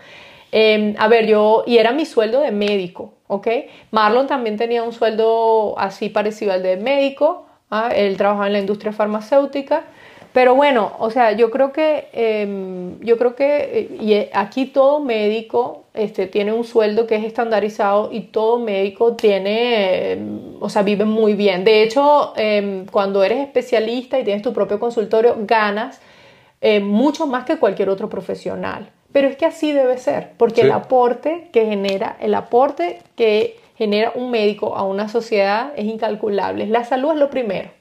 Em, a ver, yo, y era mi sueldo de médico, ¿ok? Marlon también tenía un sueldo así parecido al de médico, ¿ah? él trabajaba en la industria farmacéutica. Pero bueno, o sea, yo creo que, em, yo creo que eh, y eh, aquí todo médico este, tiene un sueldo que es estandarizado y todo médico tiene, em, o sea, vive muy bien. De hecho, em, cuando eres especialista y tienes tu propio consultorio, ganas eh, mucho más que cualquier otro profesional. Pero es que así debe ser, porque el aporte que genera, el aporte que genera un médico a una sociedad es incalculable. La salud es lo primero.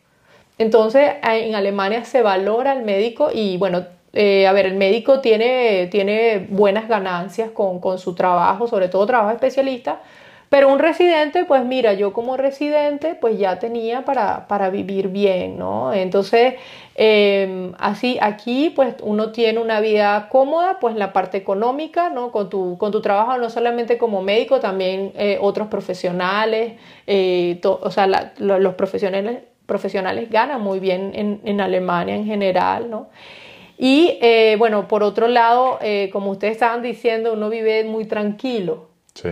Entonces, en Alemania se valora al médico y bueno, eh, a ver, el médico tiene, tiene buenas ganancias con, con, su trabajo, sobre todo trabajo especialista, pero un residente, pues mira, yo como residente, pues ya tenía para, para vivir bien, ¿no? Entonces, em, así, aquí, pues uno tiene una vida cómoda, pues la parte económica, ¿no? Con tu, con tu trabajo, no solamente como médico, también eh, otros profesionales, eh, o sea, los profesionales, profesionales ganan muy bien en, en Alemania en general, ¿no? Y eh, bueno, por otro lado, eh, como ustedes estaban diciendo, uno vive muy tranquilo. Sí.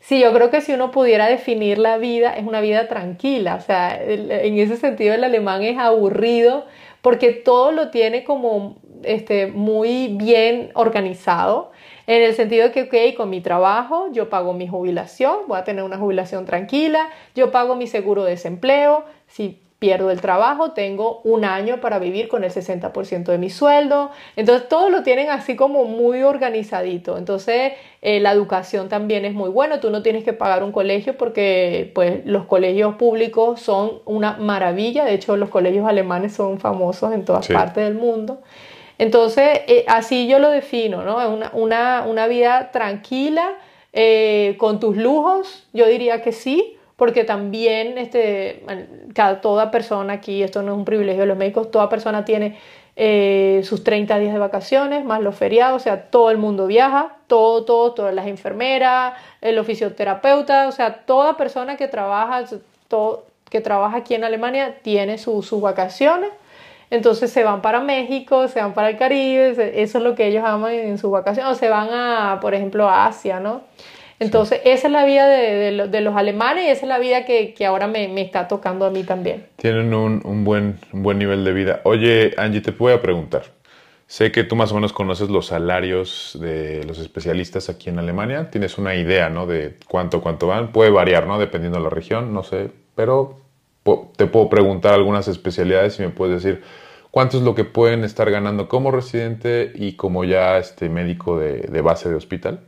Sí, yo creo que si uno pudiera definir la vida, es una vida tranquila. O sea, en ese sentido el alemán es aburrido porque todo lo tiene como este, muy bien organizado. En el sentido de que, ok, con mi trabajo yo pago mi jubilación, voy a tener una jubilación tranquila, yo pago mi seguro de desempleo, si pierdo el trabajo, tengo un año para vivir con el 60% de mi sueldo. Entonces, todo lo tienen así como muy organizadito. Entonces, eh, la educación también es muy buena. Tú no tienes que pagar un colegio porque pues, los colegios públicos son una maravilla. De hecho, los colegios alemanes son famosos en todas partes del mundo. Entonces, eh, así yo lo defino, ¿no? Una, una, una vida tranquila, eh, con tus lujos, yo diría que sí porque también este, cada, toda persona aquí, esto no es un privilegio de los médicos, toda persona tiene eh, sus 30 días de vacaciones, más los feriados, o sea, todo el mundo viaja, todo, todo, todas las enfermeras, el fisioterapeuta, o sea, toda persona que trabaja, todo, que trabaja aquí en Alemania tiene sus vacaciones. Entonces se van para México, se van para el Caribe, eso es lo que ellos aman en sus vacaciones, o se van a, por ejemplo, a Asia, ¿no? Entonces, esa es la vida de, los alemanes y esa es la vida que, ahora me, está tocando a mí también. Tienen un, buen, buen nivel de vida. Oye, Angie, te voy a preguntar. Sé que tú más o menos conoces los salarios de los especialistas aquí en Alemania. Tienes una idea, ¿no? De cuánto, cuánto van. Puede variar, ¿no? Dependiendo de la región, no sé. Pero te puedo preguntar algunas especialidades y me puedes decir, cuánto es lo que pueden estar ganando como residente y como ya este médico de, base de hospital?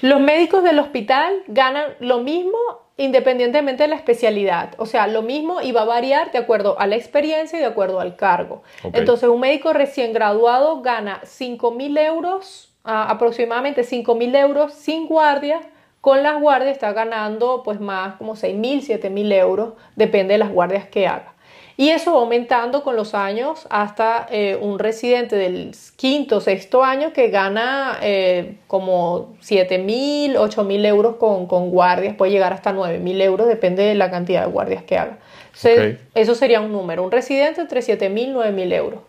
Los médicos del hospital ganan lo mismo independientemente de la especialidad. O sea, lo mismo y va a variar de acuerdo a la experiencia y de acuerdo al cargo. Entonces, un médico recién graduado gana 5 mil euros, aproximadamente 5 mil euros sin guardia. Con las guardias está ganando pues más como 6 mil, 7 mil euros, depende de las guardias que haga. Y eso va aumentando con los años hasta eh, un residente del quinto, sexto año que gana eh, como 7 mil, 8 mil euros con, con, guardias, puede llegar hasta 9 mil euros, depende de la cantidad de guardias que haga. Eso sería un número, un residente entre 7 mil, 9 mil euros.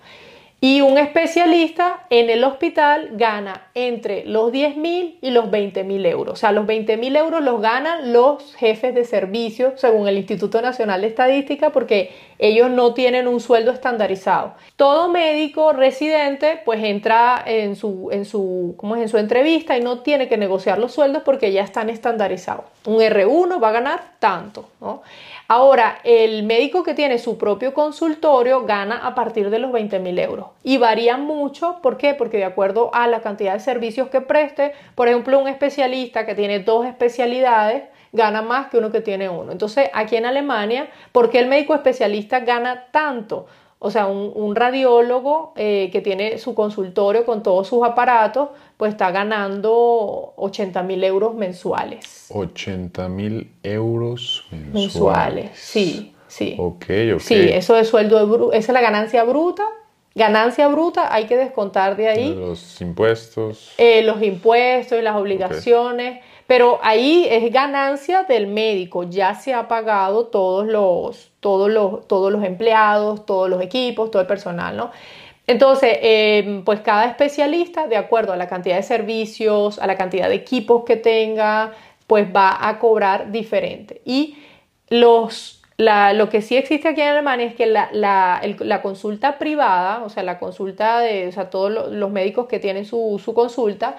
Y un especialista en el hospital gana entre los 10 mil y los 20 mil euros. O sea, los 20 mil euros los ganan los jefes de servicio según el Instituto Nacional de Estadística porque ellos no tienen un sueldo estandarizado. Todo médico residente pues entra en su, en su, ¿cómo es? en su entrevista y no tiene que negociar los sueldos porque ya están estandarizados. Un R1 va a ganar tanto. ¿no? Ahora, el médico que tiene su propio consultorio gana a partir de los 20 mil euros y varía mucho. ¿Por qué? Porque de acuerdo a la cantidad de servicios que preste, por ejemplo, un especialista que tiene dos especialidades gana más que uno que tiene uno. Entonces, aquí en Alemania, ¿por qué el médico especialista gana tanto? O sea, un, radiólogo eh, que tiene su consultorio con todos sus aparatos, pues está ganando 80 mil euros mensuales. 80 mil euros mensuales. Mensuales, sí, sí. Ok, ok. Sí, eso es sueldo, esa es la ganancia bruta. Ganancia bruta hay que descontar de ahí. Los impuestos. Eh, los impuestos y las obligaciones. Pero ahí es ganancia del médico, ya se ha pagado todos los, todos los, todos los empleados, todos los equipos, todo el personal, ¿no? Entonces, em, pues cada especialista, de acuerdo a la cantidad de servicios, a la cantidad de equipos que tenga, pues va a cobrar diferente. Y los, lo que sí existe aquí en Alemania es que la, la, consulta privada, o sea, la consulta de o sea, todos los médicos que tienen su, su consulta,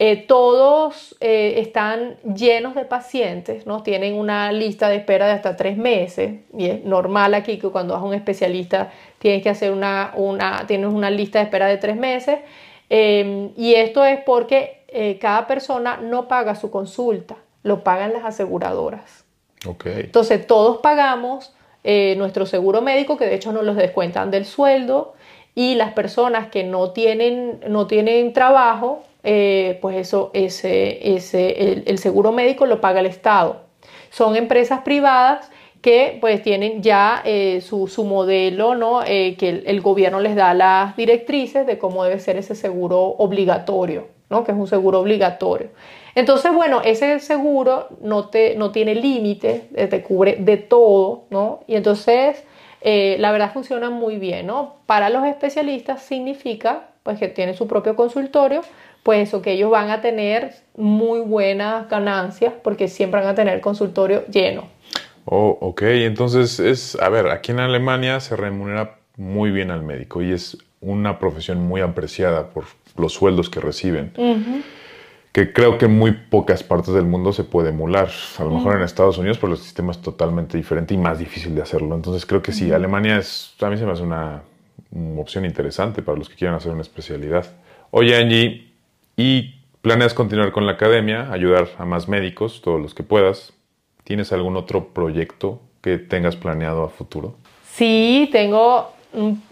eh, todos eh, están llenos de pacientes, ¿no? Tienen una lista de espera de hasta tres meses y es normal aquí que cuando vas a un especialista tienes que hacer una, una, tienes una lista de espera de tres meses em, y esto es porque eh, cada persona no paga su consulta, lo pagan las aseguradoras. Okay. Entonces todos pagamos nuestro seguro médico que de hecho nos los descuentan del sueldo y las personas que no tienen, no tienen trabajo, eh, pues eso, ese, ese, el, seguro médico lo paga el Estado. Son empresas privadas que pues tienen ya eh, su, su, modelo, ¿no? Eh, que el, gobierno les da las directrices de cómo debe ser ese seguro obligatorio, ¿no? que es un seguro obligatorio. Entonces, bueno, ese seguro no, te, no tiene límite, te cubre de todo, ¿no? Y entonces la verdad funciona muy bien, ¿no? Para los especialistas significa pues que tienen su propio consultorio, pues eso, que ellos van a tener muy buenas ganancias porque siempre van a tener el consultorio lleno. Oh, ok, entonces es, a ver, aquí en Alemania se remunera muy bien al médico y es una profesión muy apreciada por los sueldos que reciben que creo que en muy pocas partes del mundo se puede emular. A lo mejor en Estados Unidos, pero el sistema es totalmente diferente y más difícil de hacerlo. Entonces creo que sí, Alemania es, a mí se me hace una, opción interesante para los que quieran hacer una especialidad. Oye Angie, ¿y planeas continuar con la academia, ayudar a más médicos, todos los que puedas? ¿Tienes algún otro proyecto que tengas planeado a futuro? Sí, tengo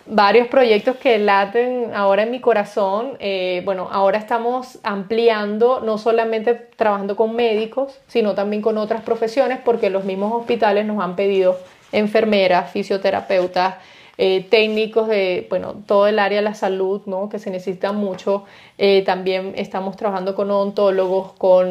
varios proyectos que laten ahora en mi corazón. Eh, bueno, ahora estamos ampliando, no solamente trabajando con médicos, sino también con otras profesiones, porque los mismos hospitales nos han pedido enfermeras, fisioterapeutas, eh, técnicos de, bueno, todo el área de la salud, ¿no? Que se necesita mucho. Eh, también estamos trabajando con odontólogos, con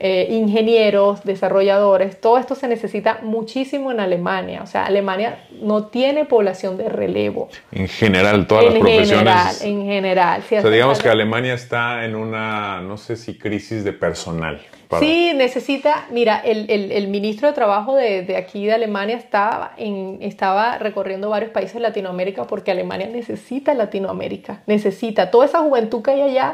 eh, ingenieros, desarrolladores. Todo esto se necesita muchísimo en Alemania. O sea, Alemania no tiene población de relevo. En general, todas las profesiones. General, en general. o sea, digamos que Alemania está en una, no sé si crisis de personal. Sí, necesita, mira, el, el, el, ministro de Trabajo de, de, aquí de Alemania estaba, en, estaba recorriendo varios países de Latinoamérica porque Alemania necesita Latinoamérica, necesita toda esa juventud que hay allá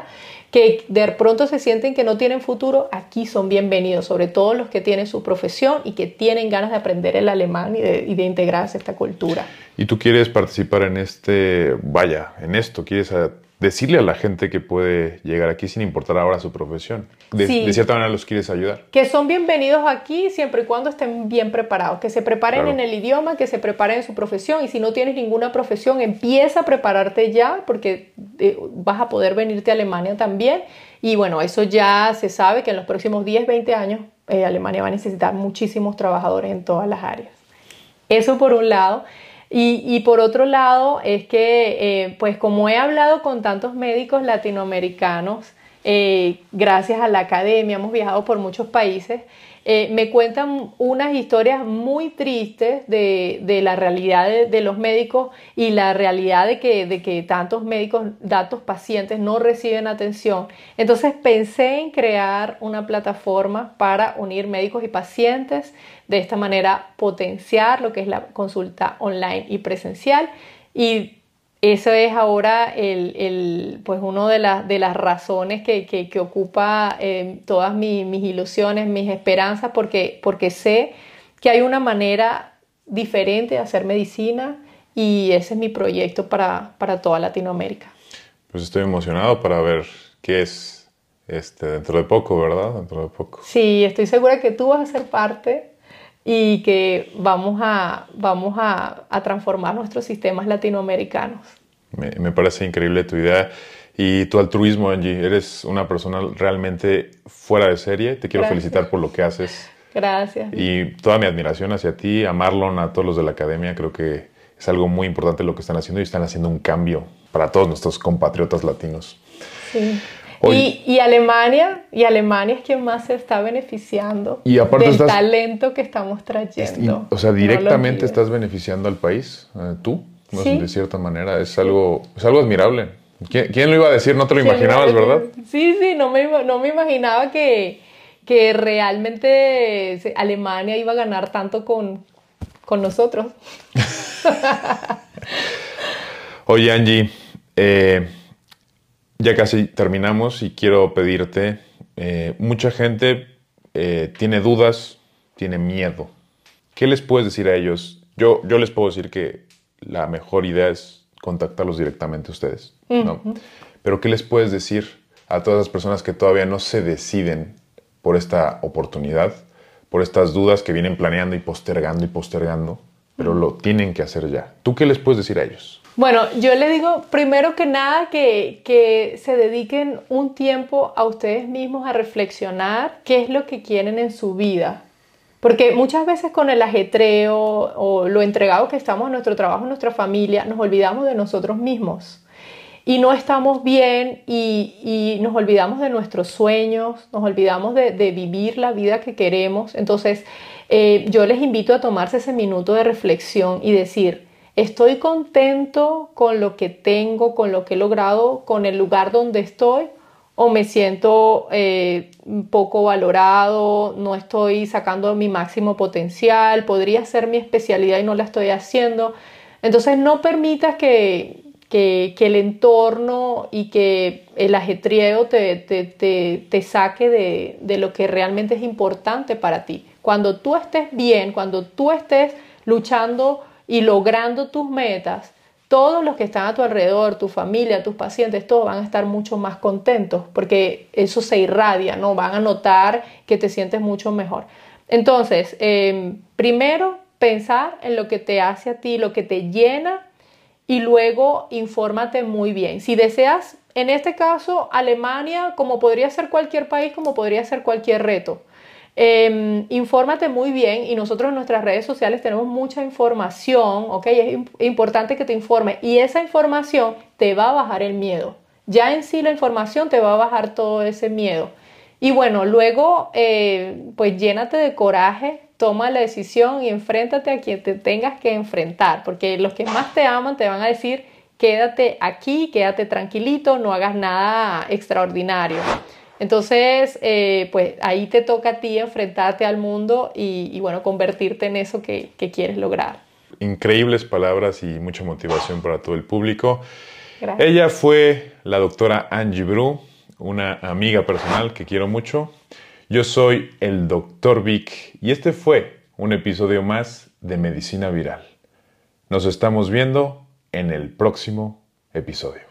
que de pronto se sienten que no tienen futuro, aquí son bienvenidos, sobre todo los que tienen su profesión y que tienen ganas de aprender el alemán y de, integrarse a esta cultura. ¿Y tú quieres participar en este, vaya, en esto? ¿Quieres decirle a la gente que puede llegar aquí sin importar ahora su profesión. De, cierta manera los quieres ayudar. Que son bienvenidos aquí siempre y cuando estén bien preparados, que se preparen en el idioma, que se preparen en su profesión y si no tienes ninguna profesión, empieza a prepararte ya porque eh, vas a poder venirte a Alemania también. Y bueno, eso ya se sabe que en los próximos 10, 20 años eh, Alemania va a necesitar muchísimos trabajadores en todas las áreas. Eso por un lado. Y, por otro lado, es que, eh, pues como he hablado con tantos médicos latinoamericanos, eh, gracias a la academia, hemos viajado por muchos países, eh, me cuentan unas historias muy tristes de, la realidad de, los médicos y la realidad de que, de que tantos médicos, datos pacientes no reciben atención. Entonces pensé en crear una plataforma para unir médicos y pacientes, de esta manera potenciar lo que es la consulta online y presencial y eso es ahora el, pues una de, las, de las razones que, que, ocupa eh, todas mis ilusiones, mis esperanzas, porque, porque sé que hay una manera diferente de hacer medicina y ese es mi proyecto para, para toda Latinoamérica. Pues estoy emocionado para ver qué es este, dentro de poco, ¿verdad? Dentro de poco. Sí, estoy segura que tú vas a ser parte y que vamos a, vamos a, a transformar nuestros sistemas latinoamericanos. Me, me, parece increíble tu idea y tu altruismo, Angie. Eres una persona realmente fuera de serie. Te quiero felicitar por lo que haces. Gracias. Y toda mi admiración hacia ti, a Marlon, a todos los de la academia. Creo que es algo muy importante lo que están haciendo y están haciendo un cambio para todos nuestros compatriotas latinos. Sí y, Alemania, y Alemania es quien más se está beneficiando y del talento que estamos trayendo. o sea, directamente estás beneficiando al país, eh, tú, de cierta manera. Es algo, es algo admirable. ¿Quién, lo iba a decir? No te lo imaginabas, ¿verdad? Sí, sí, no me, no me imaginaba que, que realmente Alemania iba a ganar tanto con, con nosotros. (laughs) Oye, Angie, eh, ya casi terminamos y quiero pedirte, eh, mucha gente eh, tiene dudas, tiene miedo. ¿Qué les puedes decir a ellos? Yo, yo les puedo decir que la mejor idea es contactarlos directamente a ustedes, ¿no? Pero ¿qué les puedes decir a todas las personas que todavía no se deciden por esta oportunidad, por estas dudas que vienen planeando y postergando y postergando, pero lo tienen que hacer ya? ¿Tú qué les puedes decir a ellos? Bueno, yo le digo primero que nada que, que, se dediquen un tiempo a ustedes mismos a reflexionar qué es lo que quieren en su vida. Porque muchas veces con el ajetreo o lo entregado que estamos en nuestro trabajo, en nuestra familia, nos olvidamos de nosotros mismos. Y no estamos bien y, y nos olvidamos de nuestros sueños, nos olvidamos de, de vivir la vida que queremos. Entonces, eh, yo les invito a tomarse ese minuto de reflexión y decir, ¿estoy contento con lo que tengo, con lo que he logrado, con el lugar donde estoy? ¿O me siento eh, poco valorado, no estoy sacando mi máximo potencial, podría ser mi especialidad y no la estoy haciendo? Entonces no permitas que, que, el entorno y que el ajetreo te, te, te, saque de, de lo que realmente es importante para ti. Cuando tú estés bien, cuando tú estés luchando y logrando tus metas, todos los que están a tu alrededor, tu familia, tus pacientes, todos van a estar mucho más contentos porque eso se irradia, ¿no? Van a notar que te sientes mucho mejor. Entonces, em, primero, pensar en lo que te hace a ti, lo que te llena y luego infórmate muy bien. Si deseas, en este caso, Alemania, como podría ser cualquier país, como podría ser cualquier reto. Eh, infórmate muy bien y nosotros en nuestras redes sociales tenemos mucha información, ¿ok? Es importante que te informe y esa información te va a bajar el miedo. Ya en sí la información te va a bajar todo ese miedo. Y bueno, luego eh, pues llénate de coraje, toma la decisión y enfréntate a quien te tengas que enfrentar, porque los que más te aman te van a decir, quédate aquí, quédate tranquilito, no hagas nada extraordinario. Entonces, eh, pues ahí te toca a ti enfrentarte al mundo y, bueno, convertirte en eso que, quieres lograr. Increíbles palabras y mucha motivación para todo el público. Ella fue la doctora Angie Bru, una amiga personal que quiero mucho. Yo soy el doctor Vic y este fue un episodio más de Medicina Viral. Nos estamos viendo en el próximo episodio.